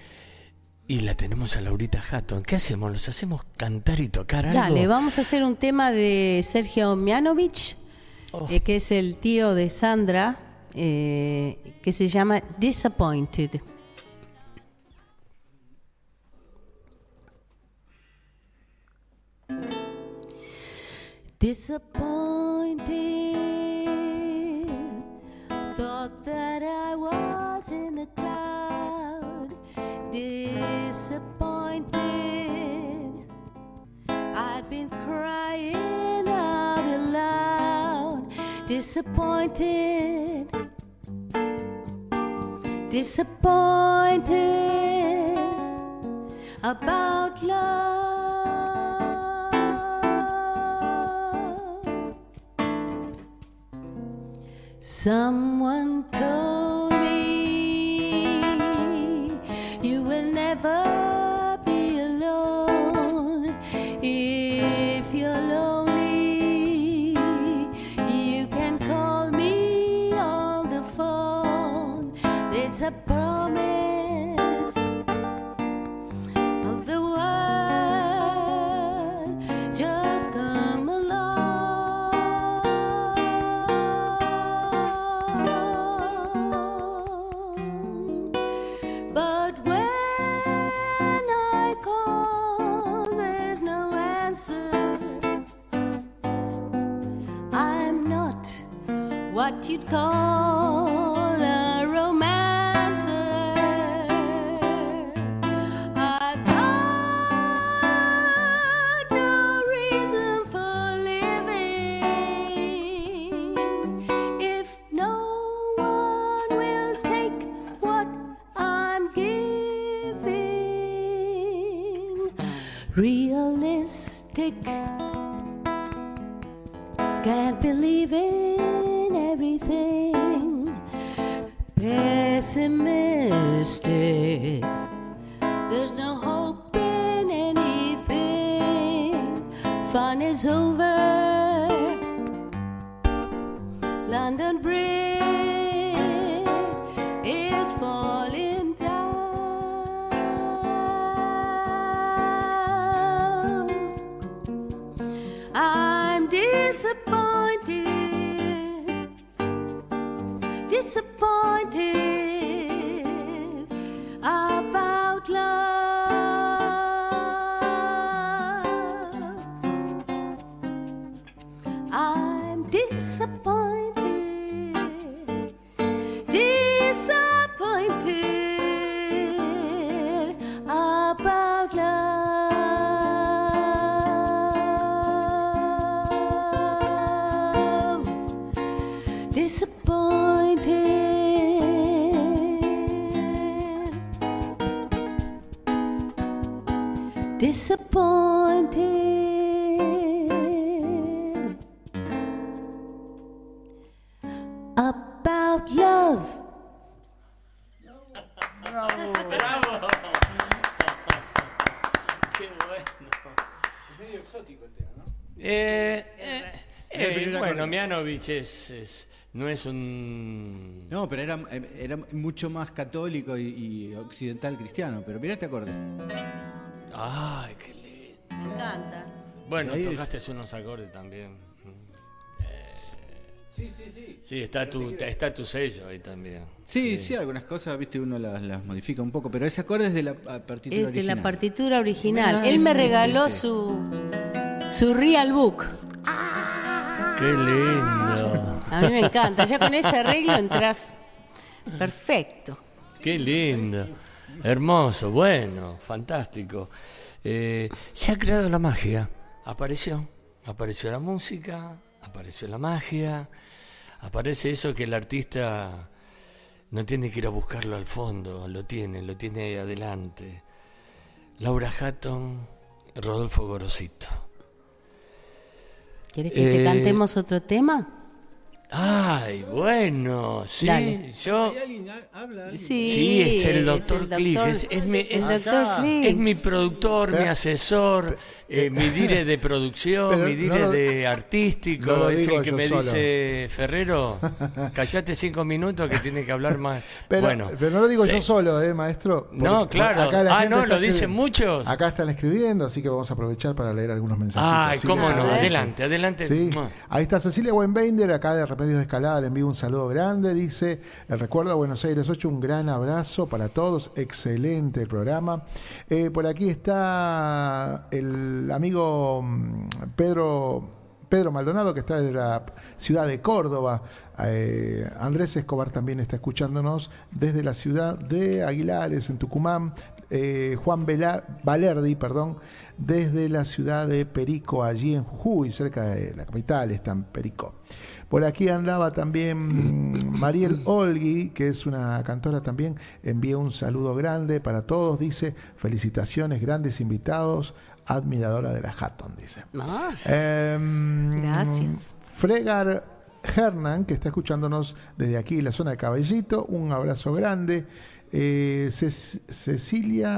[SPEAKER 2] y la tenemos a Laurita Hatton. ¿Qué hacemos? ¿Los hacemos cantar y tocar algo?
[SPEAKER 3] Dale, vamos a hacer un tema de Sergio Mianovich,
[SPEAKER 2] Oh.
[SPEAKER 3] eh, que es el tío de Sandra, eh, que se llama Disappointed. Disappointed, thought that I was in a cloud. Disappointed. I'd been crying out aloud, disappointed, disappointed about love. Someone 走 Pessimistic, there's no hope
[SPEAKER 4] es,
[SPEAKER 2] es- no es un...
[SPEAKER 4] No, pero era, era mucho más católico y, y occidental cristiano. Pero mirá este acorde.
[SPEAKER 2] Ay, qué lindo.
[SPEAKER 3] Me encanta.
[SPEAKER 2] Bueno, tocaste unos acordes también.
[SPEAKER 4] Sí, sí, sí.
[SPEAKER 2] Sí, está tu, está tu sello ahí también.
[SPEAKER 4] Sí, sí, algunas cosas, viste, uno las, las modifica un poco, pero ese acorde es de la partitura
[SPEAKER 3] Es de
[SPEAKER 4] original.
[SPEAKER 3] la partitura original. Él me regaló su, su real book.
[SPEAKER 2] Qué lindo.
[SPEAKER 3] A mí me encanta. Ya con ese arreglo entras perfecto.
[SPEAKER 2] Qué lindo. Hermoso, bueno, fantástico. Eh, se ha creado la magia. Apareció. Apareció la música, apareció la magia, aparece eso que el artista no tiene que ir a buscarlo al fondo, lo tiene, lo tiene ahí adelante. Laura Hatton, Rodolfo Gorosito.
[SPEAKER 3] ¿Quieres que te
[SPEAKER 2] Eh,
[SPEAKER 3] cantemos otro tema?
[SPEAKER 2] Ay, bueno, sí,
[SPEAKER 3] Dale.
[SPEAKER 2] yo...
[SPEAKER 4] ¿Hay alguien ha- habla? alguien?
[SPEAKER 3] Sí,
[SPEAKER 2] Sí, es el doctor Click, es- es mi- es-. Es mi productor, mi
[SPEAKER 1] Pero-
[SPEAKER 2] asesor, eh, mi dire de producción,
[SPEAKER 1] Pero
[SPEAKER 2] mi dire
[SPEAKER 1] no lo-
[SPEAKER 2] de artístico.
[SPEAKER 1] no
[SPEAKER 2] es el que me
[SPEAKER 1] solo.
[SPEAKER 2] dice, Ferrero, callate cinco minutos que tiene que hablar más.
[SPEAKER 1] Pero,
[SPEAKER 2] bueno,
[SPEAKER 1] pero no lo digo
[SPEAKER 2] sí.
[SPEAKER 1] yo solo, ¿eh, maestro?
[SPEAKER 2] No, claro.
[SPEAKER 1] la
[SPEAKER 2] Ah, no, lo dicen muchos.
[SPEAKER 1] Acá están escribiendo, así que vamos a aprovechar para leer algunos mensajitos.
[SPEAKER 2] Ay, cómo no, adelante, adelante.
[SPEAKER 1] Sí, ahí está Cecilia Wenbender, acá de Remedios de Escalada, le envío un saludo grande, dice, el recuerdo a Buenos Aires 8, un gran abrazo para todos, excelente el programa. Eh, por aquí está el amigo mm, Pedro, Pedro Maldonado, que está desde la ciudad de Córdoba. Eh, Andrés Escobar también está escuchándonos desde la ciudad de Aguilares, en Tucumán. Eh, Juan Vela- Valerdi, perdón, desde la ciudad de Perico, allí en Jujuy, cerca de la capital, está en Perico. Por aquí andaba también mm, Mariel Olgui, que es una cantora también, envía un saludo grande para todos, dice, felicitaciones, grandes invitados, admiradora de la Hatton, dice.
[SPEAKER 3] Ah,
[SPEAKER 1] Em,
[SPEAKER 3] Gracias.
[SPEAKER 1] Fregar Hernan, que está escuchándonos desde aquí, la zona de Cabellito, un abrazo grande. Eh, Cecilia,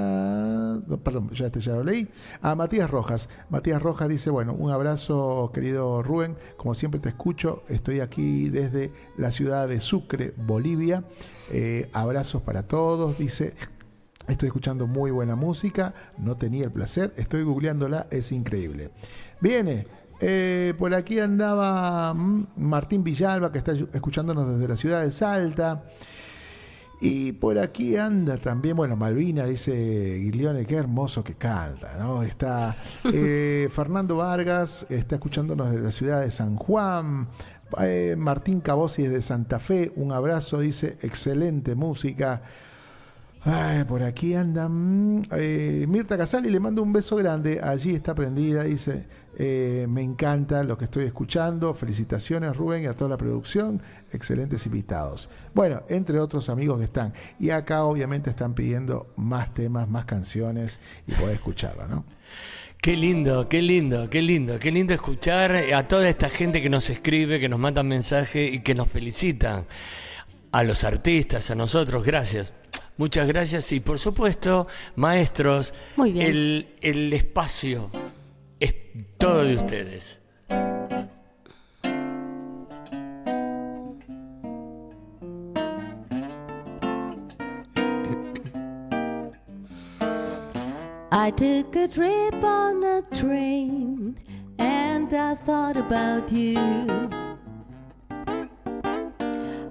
[SPEAKER 1] no, perdón, ya, te, ya lo leí. A Matías Rojas. Matías Rojas dice, bueno, un abrazo, querido Rubén. Como siempre te escucho, estoy aquí desde la ciudad de Sucre, Bolivia. Eh, abrazos para todos. Dice, Estoy escuchando muy buena música, no tenía el placer, estoy googleándola, es increíble. Viene, eh, por aquí andaba mm, Martín Villalba, que está escuchándonos desde la ciudad de Salta. Y por aquí anda también, bueno, Malvina, dice Guilione, qué hermoso que canta, ¿no? Está eh, Fernando Vargas, está escuchándonos desde la ciudad de San Juan. Eh, Martín Cabosi es de Santa Fe, un abrazo, dice, excelente música. Ay, por aquí anda mm, eh, Mirta Casali, le mando un beso grande. Allí está prendida, dice, eh, me encanta lo que estoy escuchando. Felicitaciones Rubén y a toda la producción. Excelentes invitados. Bueno, entre otros amigos que están. Y acá obviamente están pidiendo más temas, más canciones y poder escucharla, ¿no?
[SPEAKER 2] Qué lindo, qué lindo, qué lindo, qué lindo escuchar a toda esta gente que nos escribe, que nos manda mensajes y que nos felicitan. A los artistas, a nosotros, gracias. Muchas gracias y por supuesto, maestros,
[SPEAKER 3] Muy bien.
[SPEAKER 2] El, el espacio es todo de ustedes.
[SPEAKER 3] I took a trip on a train and I thought about you.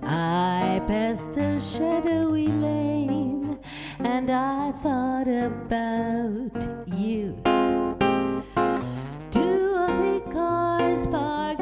[SPEAKER 3] I passed a shadowy lane and I thought about you. Two or three cars parked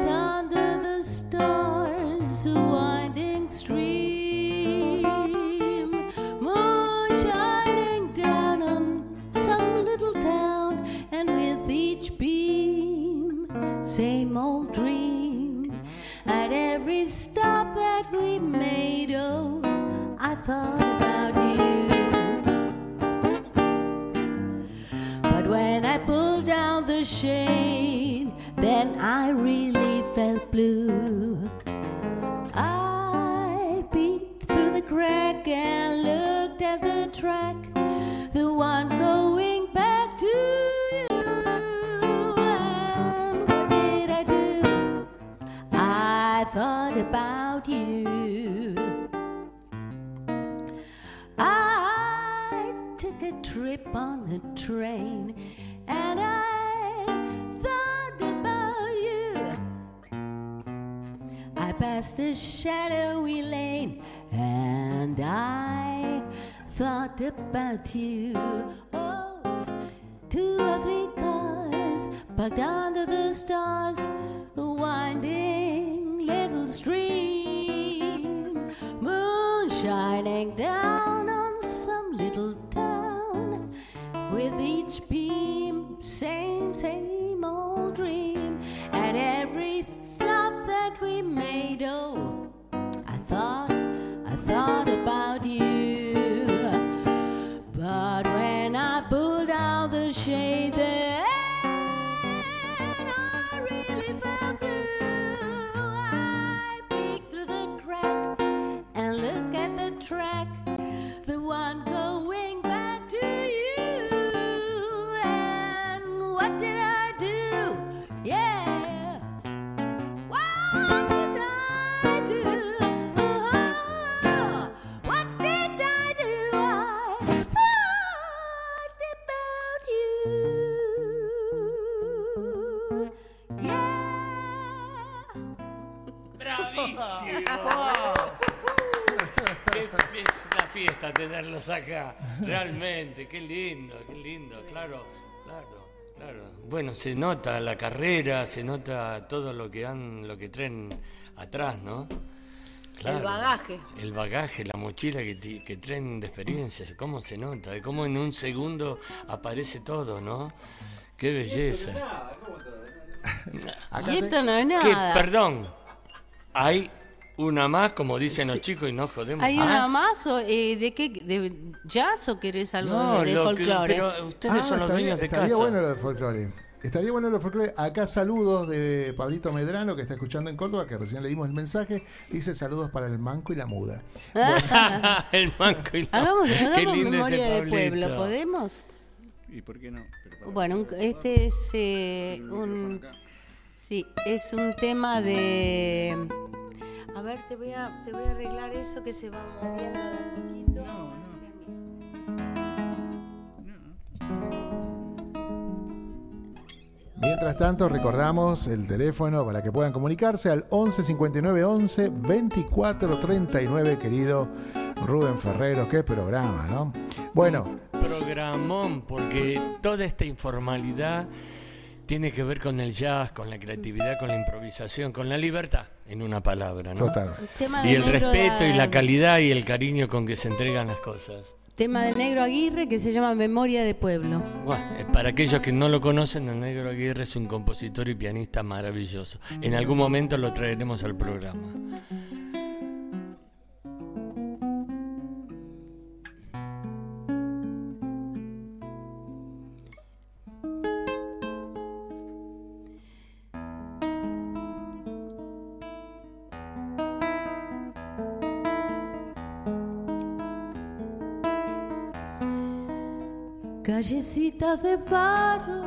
[SPEAKER 2] tenerlos acá, realmente, qué lindo, qué lindo, claro, claro, claro. Bueno, se nota la carrera, se nota todo lo que han, lo que traen atrás, ¿no? Claro.
[SPEAKER 3] El bagaje.
[SPEAKER 2] El bagaje, la mochila que, que traen de experiencias, cómo se nota, cómo en un segundo aparece todo, ¿no? Qué belleza.
[SPEAKER 1] Acá
[SPEAKER 3] Y
[SPEAKER 1] te-
[SPEAKER 3] esto no es
[SPEAKER 2] Que,
[SPEAKER 3] nada.
[SPEAKER 2] perdón, hay una más, como dicen los chicos, y no jodemos
[SPEAKER 3] ¿Hay
[SPEAKER 2] más.
[SPEAKER 3] una más? O, eh, ¿De qué? ¿De jazz o querés algo
[SPEAKER 2] No,
[SPEAKER 3] de, de folclore?
[SPEAKER 2] pero ustedes
[SPEAKER 1] Ah,
[SPEAKER 2] son los
[SPEAKER 1] estaría-
[SPEAKER 2] dueños de
[SPEAKER 1] estaría
[SPEAKER 2] casa.
[SPEAKER 1] bueno lo de folclore. Estaría bueno lo de folclore. Acá saludos de Pablito Medrano, que está escuchando en Córdoba, que recién leímos el mensaje. Dice saludos para el manco y la muda.
[SPEAKER 2] el manco y la...
[SPEAKER 3] Hagamos,
[SPEAKER 2] Qué
[SPEAKER 3] hagamos
[SPEAKER 2] lindo
[SPEAKER 3] memoria
[SPEAKER 2] este
[SPEAKER 3] de pueblo. ¿podemos?
[SPEAKER 4] ¿Y por qué no?
[SPEAKER 3] Bueno, este es eh, un... Sí, es un tema de... A ver, te voy a, te voy a arreglar eso que se va moviendo de a poquito.
[SPEAKER 1] Mientras tanto, recordamos el teléfono para que puedan comunicarse al 11 59 11 24 39, querido Rubén Ferrero. Qué programa, ¿no? Bueno,
[SPEAKER 2] Programón, porque toda esta informalidad tiene que ver con el jazz, con la creatividad, con la improvisación, con la libertad, en una palabra, ¿no?
[SPEAKER 1] Total.
[SPEAKER 2] Y el respeto y la calidad y el cariño con que se entregan las cosas.
[SPEAKER 3] Tema del negro Aguirre que se llama Memoria de Pueblo.
[SPEAKER 2] Bueno, para aquellos que no lo conocen, el Negro Aguirre es un compositor y pianista maravilloso. En algún momento lo traeremos al programa.
[SPEAKER 3] Callecitas de barro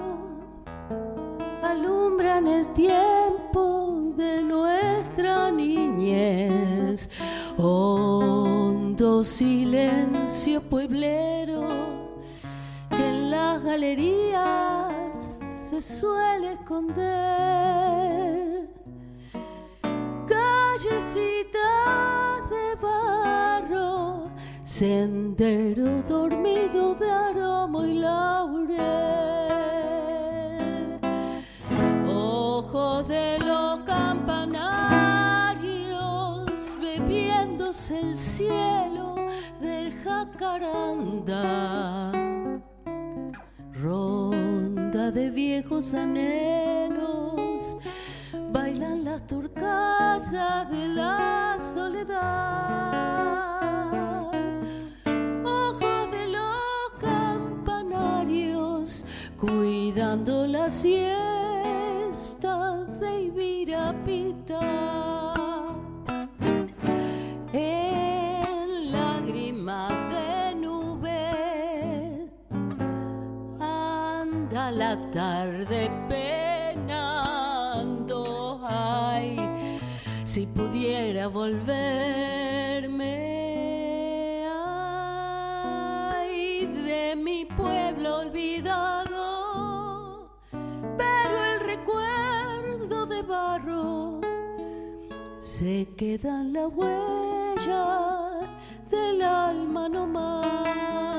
[SPEAKER 3] alumbran el tiempo de nuestra niñez. Hondo silencio pueblero que en las galerías se suele esconder. Callecitas de barro, sendero dormido de aroma y laurel. Ojos de los campanarios bebiéndose el cielo del jacaranda. Ronda de viejos anhelos, bailan las turcasas de la soledad. Siesta de Ibirapita. En lágrimas de nube anda la tarde penando. Ay, si pudiera volverme. Se queda la huella del alma no más.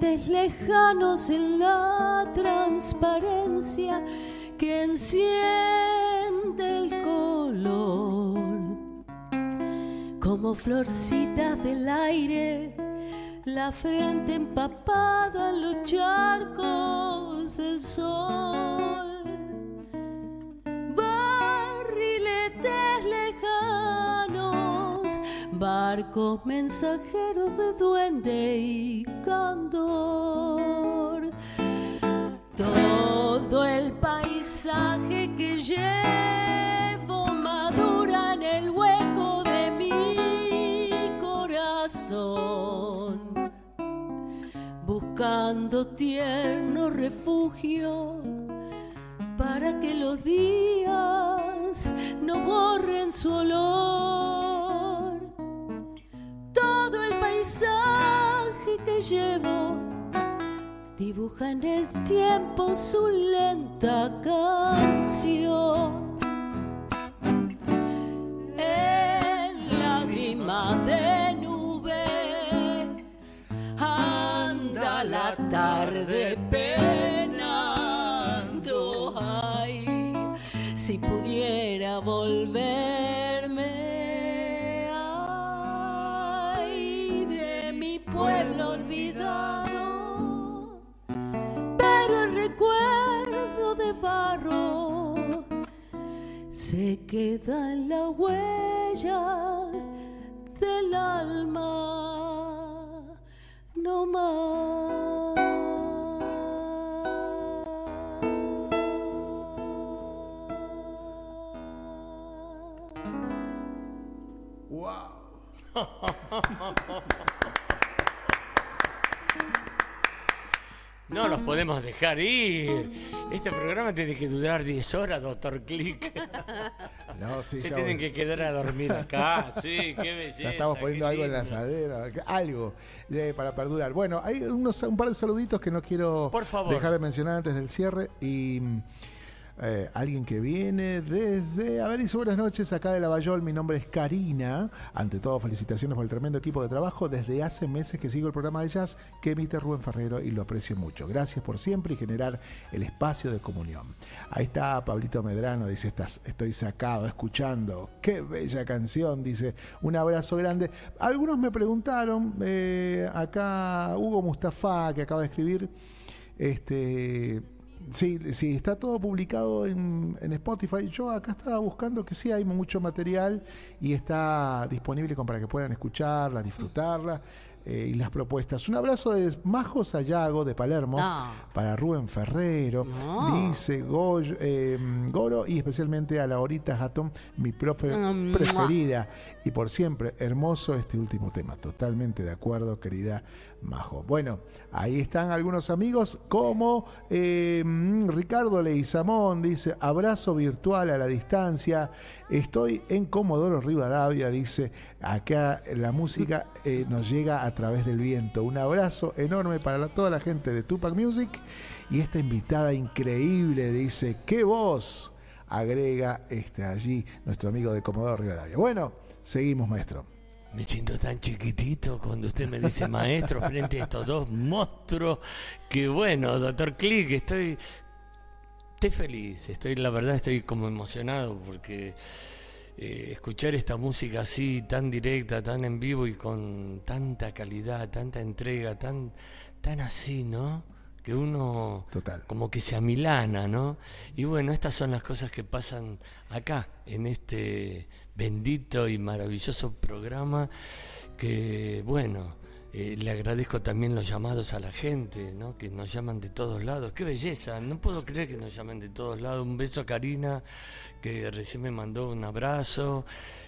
[SPEAKER 3] Barriletes lejanos en la transparencia que enciende el color, como florcitas del aire, la frente empapada en los charcos del sol. Barcos mensajeros de duende y candor. Todo el paisaje que llevo madura en el hueco de mi corazón, buscando tierno refugio para que los días no borren su olor. Que llevo dibuja en el tiempo su lenta canción. Se queda en la huella del alma no más.
[SPEAKER 2] No los podemos dejar ir. Este programa tiene que durar 10 horas, doctor Click.
[SPEAKER 1] No, sí,
[SPEAKER 2] Se
[SPEAKER 1] ya
[SPEAKER 2] tienen
[SPEAKER 1] voy.
[SPEAKER 2] que quedar a dormir acá. Sí, qué belleza.
[SPEAKER 1] Ya estamos poniendo algo en la asadera, algo eh, para perdurar. Bueno, hay unos, un par de saluditos que no quiero
[SPEAKER 2] Por favor.
[SPEAKER 1] dejar de mencionar antes del cierre. Y eh, alguien que viene desde. A ver, dice buenas noches, acá de Lavallol. Mi nombre es Karina. Ante todo, felicitaciones por el tremendo equipo de trabajo. Desde hace meses que sigo el programa de jazz que emite Rubén Ferrero y lo aprecio mucho. Gracias por siempre y generar el espacio de comunión. Ahí está Pablito Medrano, dice: "Estás- Estoy sacado, escuchando. Qué bella canción, dice. Un abrazo grande. Algunos me preguntaron, eh, acá Hugo Mustafa, que acaba de escribir, este. Sí, sí, está todo publicado en, en Spotify. Yo acá estaba buscando que sí hay mucho material y está disponible para que puedan escucharla, disfrutarla eh, y las propuestas. Un abrazo de Majo Sayago de Palermo
[SPEAKER 3] No.
[SPEAKER 1] para Rubén Ferrero,
[SPEAKER 3] No.
[SPEAKER 1] dice eh, Goro y especialmente a Laurita Hatton, mi profe
[SPEAKER 3] Mm,
[SPEAKER 1] preferida y por siempre hermoso este último tema. Totalmente de acuerdo, querida Majo. Bueno, ahí están algunos amigos como eh, Ricardo Leizamón, dice abrazo virtual a la distancia. Estoy en Comodoro Rivadavia, dice acá la música eh, nos llega a través del viento. Un abrazo enorme para toda la gente de Tupac Music y esta invitada increíble dice, qué voz agrega este allí nuestro amigo de Comodoro Rivadavia. Bueno, seguimos maestro.
[SPEAKER 2] Me siento tan chiquitito cuando usted me dice maestro frente a estos dos monstruos. Que bueno, doctor Click, estoy, estoy feliz. Estoy, la verdad, estoy como emocionado porque eh, escuchar esta música así, tan directa, tan en vivo y con tanta calidad, tanta entrega, tan, tan así, ¿no? Que uno
[SPEAKER 1] Total.
[SPEAKER 2] como que se amilana, ¿no? Y bueno, estas son las cosas que pasan acá, en este bendito y maravilloso programa, que bueno, eh, le agradezco también los llamados a la gente, ¿no? Que nos llaman de todos lados. ¡Qué belleza! No puedo creer que nos llamen de todos lados. Un beso a Karina, que recién me mandó un abrazo.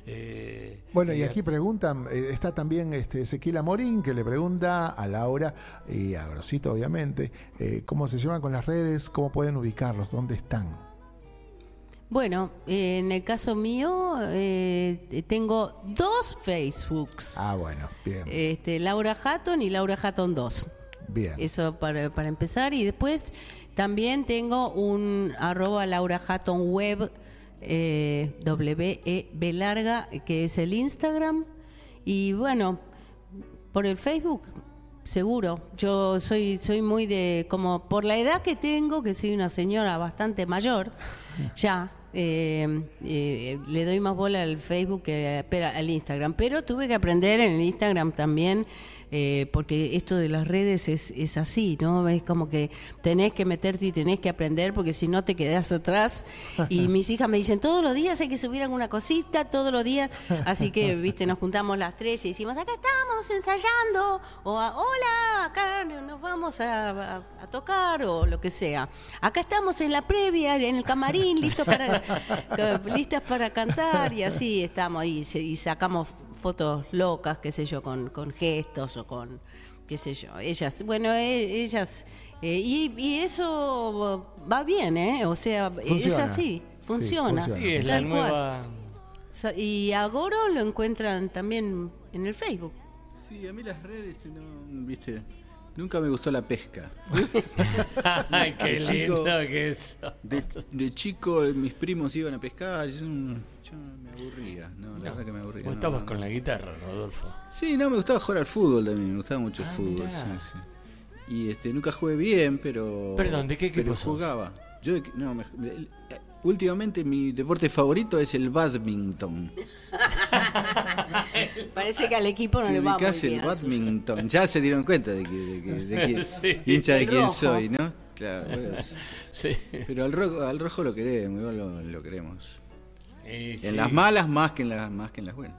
[SPEAKER 2] eh,
[SPEAKER 1] Bueno, y aquí preguntan, eh, está también este Ezequiel Amorín que le pregunta a Laura y a Grosito, obviamente, eh, cómo se llevan con las redes, cómo pueden ubicarlos, dónde están.
[SPEAKER 3] Bueno, eh, en el caso mío eh, tengo dos Facebooks.
[SPEAKER 1] Ah, bueno, bien,
[SPEAKER 3] Este, Laura Hatton y Laura Hatton 2.
[SPEAKER 1] bien.
[SPEAKER 3] Eso para, para empezar. Y después también tengo un arroba Laura Hatton web, eh, W-E-B larga, que es el Instagram. Y bueno, por el Facebook, seguro. Yo soy, soy muy de, como por la edad que tengo, que soy una señora bastante mayor, ya. Eh, eh, le doy más bola al Facebook que pero al Instagram, pero tuve que aprender en el Instagram también eh, porque esto de las redes es, es así, ¿no? Es como que tenés que meterte y tenés que aprender porque si no te quedás atrás. Y mis hijas me dicen, todos los días hay que subir alguna cosita, todos los días. Así que, viste, nos juntamos las tres y decimos, acá estamos ensayando, o a, hola, acá nos vamos a, a- a tocar, o lo que sea. Acá estamos en la previa, en el camarín, listos para, listas para cantar, y así estamos se- y sacamos fotos locas, qué sé yo, con, con gestos o con, qué sé yo, ellas, bueno, e- ellas, eh, y, y eso va bien, ¿eh? O sea, es
[SPEAKER 1] Funciona.
[SPEAKER 3] así,
[SPEAKER 1] Sí,
[SPEAKER 3] funciona.
[SPEAKER 2] Sí, es la
[SPEAKER 3] cual.
[SPEAKER 2] nueva...
[SPEAKER 3] Y a Goro lo encuentran también en el Facebook.
[SPEAKER 4] Sí, a mí las redes, no, viste, nunca me gustó la pesca.
[SPEAKER 2] Ay, qué
[SPEAKER 4] Chico.
[SPEAKER 2] lindo que es.
[SPEAKER 4] De, de chico mis primos iban a pescar, y yo, yo aburría, no, la verdad que me aburría.
[SPEAKER 2] Vos
[SPEAKER 4] no,
[SPEAKER 2] estabas
[SPEAKER 4] no.
[SPEAKER 2] con la guitarra, Rodolfo.
[SPEAKER 4] Sí, no, me gustaba jugar al fútbol también, me gustaba mucho el
[SPEAKER 2] Ah,
[SPEAKER 4] fútbol. sí, sí. Y este, nunca jugué bien, pero.
[SPEAKER 2] Perdón, ¿de qué equipo
[SPEAKER 4] Pero jugaba. Yo, no, me- el- eh, últimamente mi deporte favorito es el badminton.
[SPEAKER 3] Parece que al equipo no
[SPEAKER 4] ¿Te
[SPEAKER 3] le va muy
[SPEAKER 4] el
[SPEAKER 3] bien. suyo.
[SPEAKER 4] badminton? Ya se dieron cuenta de, que, de, que- de quién,
[SPEAKER 2] Sí.
[SPEAKER 4] hincha de
[SPEAKER 3] El
[SPEAKER 4] quién
[SPEAKER 3] rojo.
[SPEAKER 4] soy, ¿no? Claro, bueno,
[SPEAKER 2] Sí.
[SPEAKER 4] pero al rojo, al rojo lo queremos, igual lo, lo queremos.
[SPEAKER 2] Sí,
[SPEAKER 4] En las malas más que en las más que en las buenas.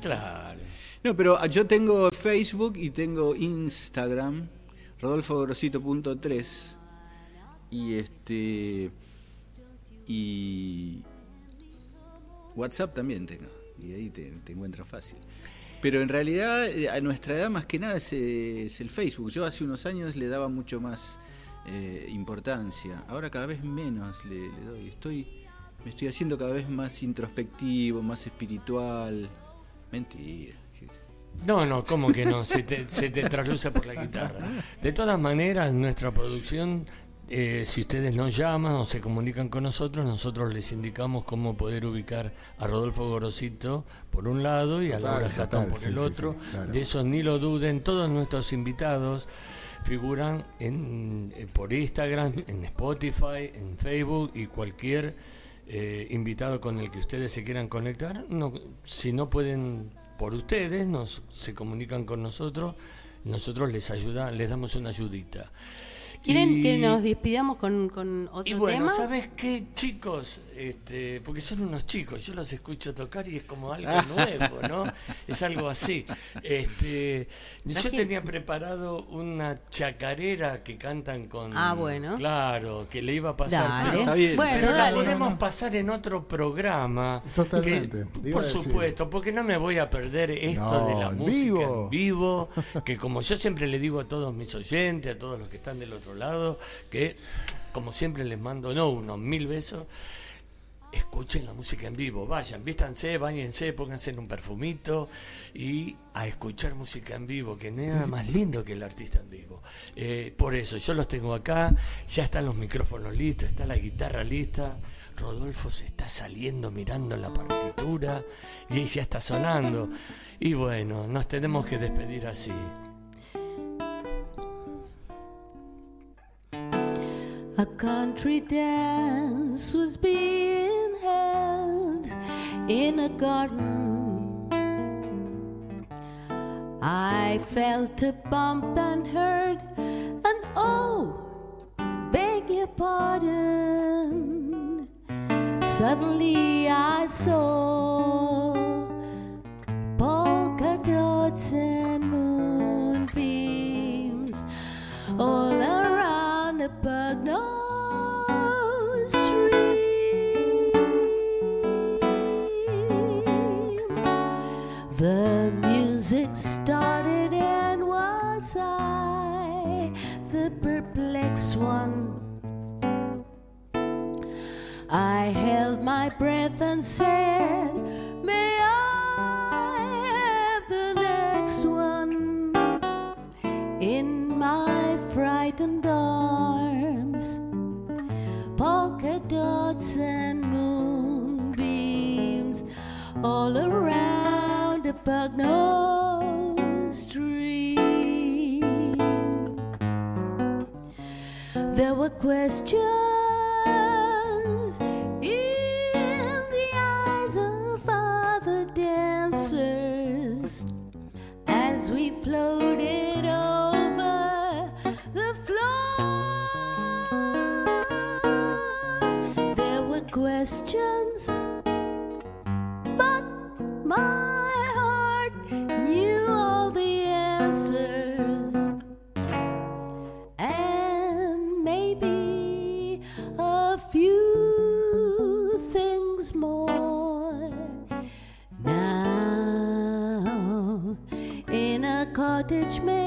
[SPEAKER 2] Claro.
[SPEAKER 4] No, pero ah, yo tengo Facebook y tengo Instagram, rodolfogrosito.3 y este y WhatsApp también tengo y ahí te, te encuentras fácil. Pero en realidad eh, a nuestra edad más que nada es, es el Facebook. Yo hace unos años le daba mucho más eh, importancia. Ahora cada vez menos le, le doy. Estoy, me estoy haciendo cada vez más introspectivo, más espiritual. Mentira.
[SPEAKER 2] No, no, ¿cómo que no? Se te, se te trasluce por la guitarra. De todas maneras, nuestra producción, eh, si ustedes nos llaman o se comunican con nosotros, nosotros les indicamos cómo poder ubicar a Rodolfo Gorosito por un lado y a Laura Jatón por
[SPEAKER 1] sí,
[SPEAKER 2] el otro.
[SPEAKER 1] sí, claro.
[SPEAKER 2] De eso ni lo duden. Todos nuestros invitados figuran en, eh, por Instagram, en Spotify, en Facebook y cualquier eh, invitado con el que ustedes se quieran conectar. No, si no pueden por ustedes, nos, se comunican con nosotros, nosotros les ayuda, les damos una ayudita.
[SPEAKER 3] ¿Quieren
[SPEAKER 2] Y-
[SPEAKER 3] que nos despidamos con, con otro
[SPEAKER 2] y bueno,
[SPEAKER 3] tema?
[SPEAKER 2] ¿sabes qué, chicos? Este, porque son unos chicos, yo los escucho tocar y es como algo nuevo, ¿no? Es algo así. Este, yo tenía preparado una chacarera que cantan con...
[SPEAKER 3] Ah, bueno.
[SPEAKER 2] Claro, que le iba a pasar.
[SPEAKER 3] Dale.
[SPEAKER 2] pero-
[SPEAKER 4] Está bien.
[SPEAKER 3] Bueno,
[SPEAKER 2] pero la podemos pasar en otro programa.
[SPEAKER 1] Totalmente,
[SPEAKER 2] que- por supuesto, porque no me voy a perder esto
[SPEAKER 1] No,
[SPEAKER 2] de la música
[SPEAKER 1] vivo.
[SPEAKER 2] en vivo, que como yo siempre le digo a todos mis oyentes, a todos los que están del otro lado, que como siempre les mando, no unos mil besos, escuchen la música en vivo, vayan, vístanse, bañense, pónganse en un perfumito y a escuchar música en vivo, que nada más lindo que el artista en vivo. Eh, por eso, yo los tengo acá, ya están los micrófonos listos, está la guitarra lista. Rodolfo se está saliendo mirando la partitura y ya está sonando. Y bueno, nos tenemos que despedir así.
[SPEAKER 3] A country dance was being held in a garden. I felt a bump and heard an oh, beg your pardon. Suddenly I saw one? I held my breath and said, May I have the next one in my frightened arms? Polka dots and moonbeams all around a bug nosed There were questions in the eyes of other dancers as we floated over the floor. There were questions, few things more. Now, in a cottage made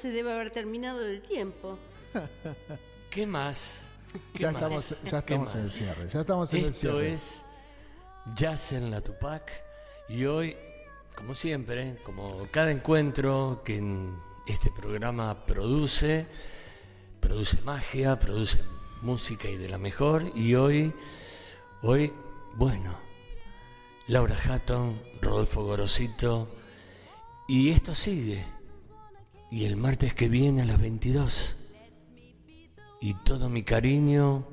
[SPEAKER 3] se debe haber terminado el tiempo.
[SPEAKER 2] ¿Qué más? ¿Qué
[SPEAKER 1] Ya
[SPEAKER 2] más?
[SPEAKER 1] estamos, ya
[SPEAKER 2] ¿Qué
[SPEAKER 1] estamos en el cierre. Ya estamos en el
[SPEAKER 2] Esto
[SPEAKER 1] cierre.
[SPEAKER 2] es Jazz en la Tupac y hoy, como siempre, como cada encuentro que en este programa produce, produce magia, produce música y de la mejor. Y hoy, hoy, bueno, Laura Hatton, Rodolfo Gorosito. Y esto sigue. Y el martes que viene a las 22. Y todo mi cariño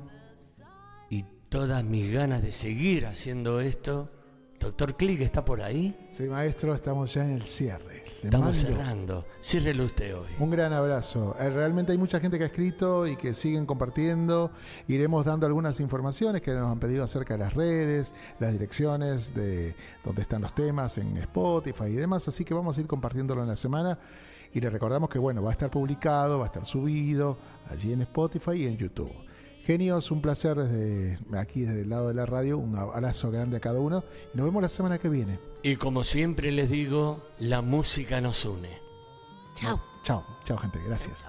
[SPEAKER 2] y todas mis ganas de seguir haciendo esto. Doctor Click está por ahí.
[SPEAKER 1] Sí, maestro, estamos ya en el cierre. Le
[SPEAKER 2] Estamos
[SPEAKER 1] mando
[SPEAKER 2] cerrando. Ciérrelo usted hoy.
[SPEAKER 1] Un gran abrazo. Eh, Realmente hay mucha gente que ha escrito y que siguen compartiendo. Iremos dando algunas informaciones que nos han pedido acerca de las redes, las direcciones de donde están los temas en Spotify y demás. Así que vamos a ir compartiéndolo en la semana. Y le recordamos que bueno, va a estar publicado, va a estar subido allí en Spotify y en YouTube. Genios, un placer desde aquí, desde el lado de la radio. Un abrazo grande a cada uno. Y nos vemos la semana que viene.
[SPEAKER 2] Y como siempre les digo, la música nos une.
[SPEAKER 3] Chao.
[SPEAKER 1] Chao, chao gente, gracias.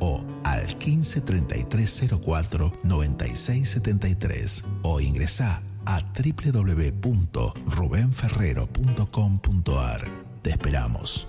[SPEAKER 5] o al 15 33 04 96 73 o ingresa a www.rubenferrero.com.ar. Te esperamos.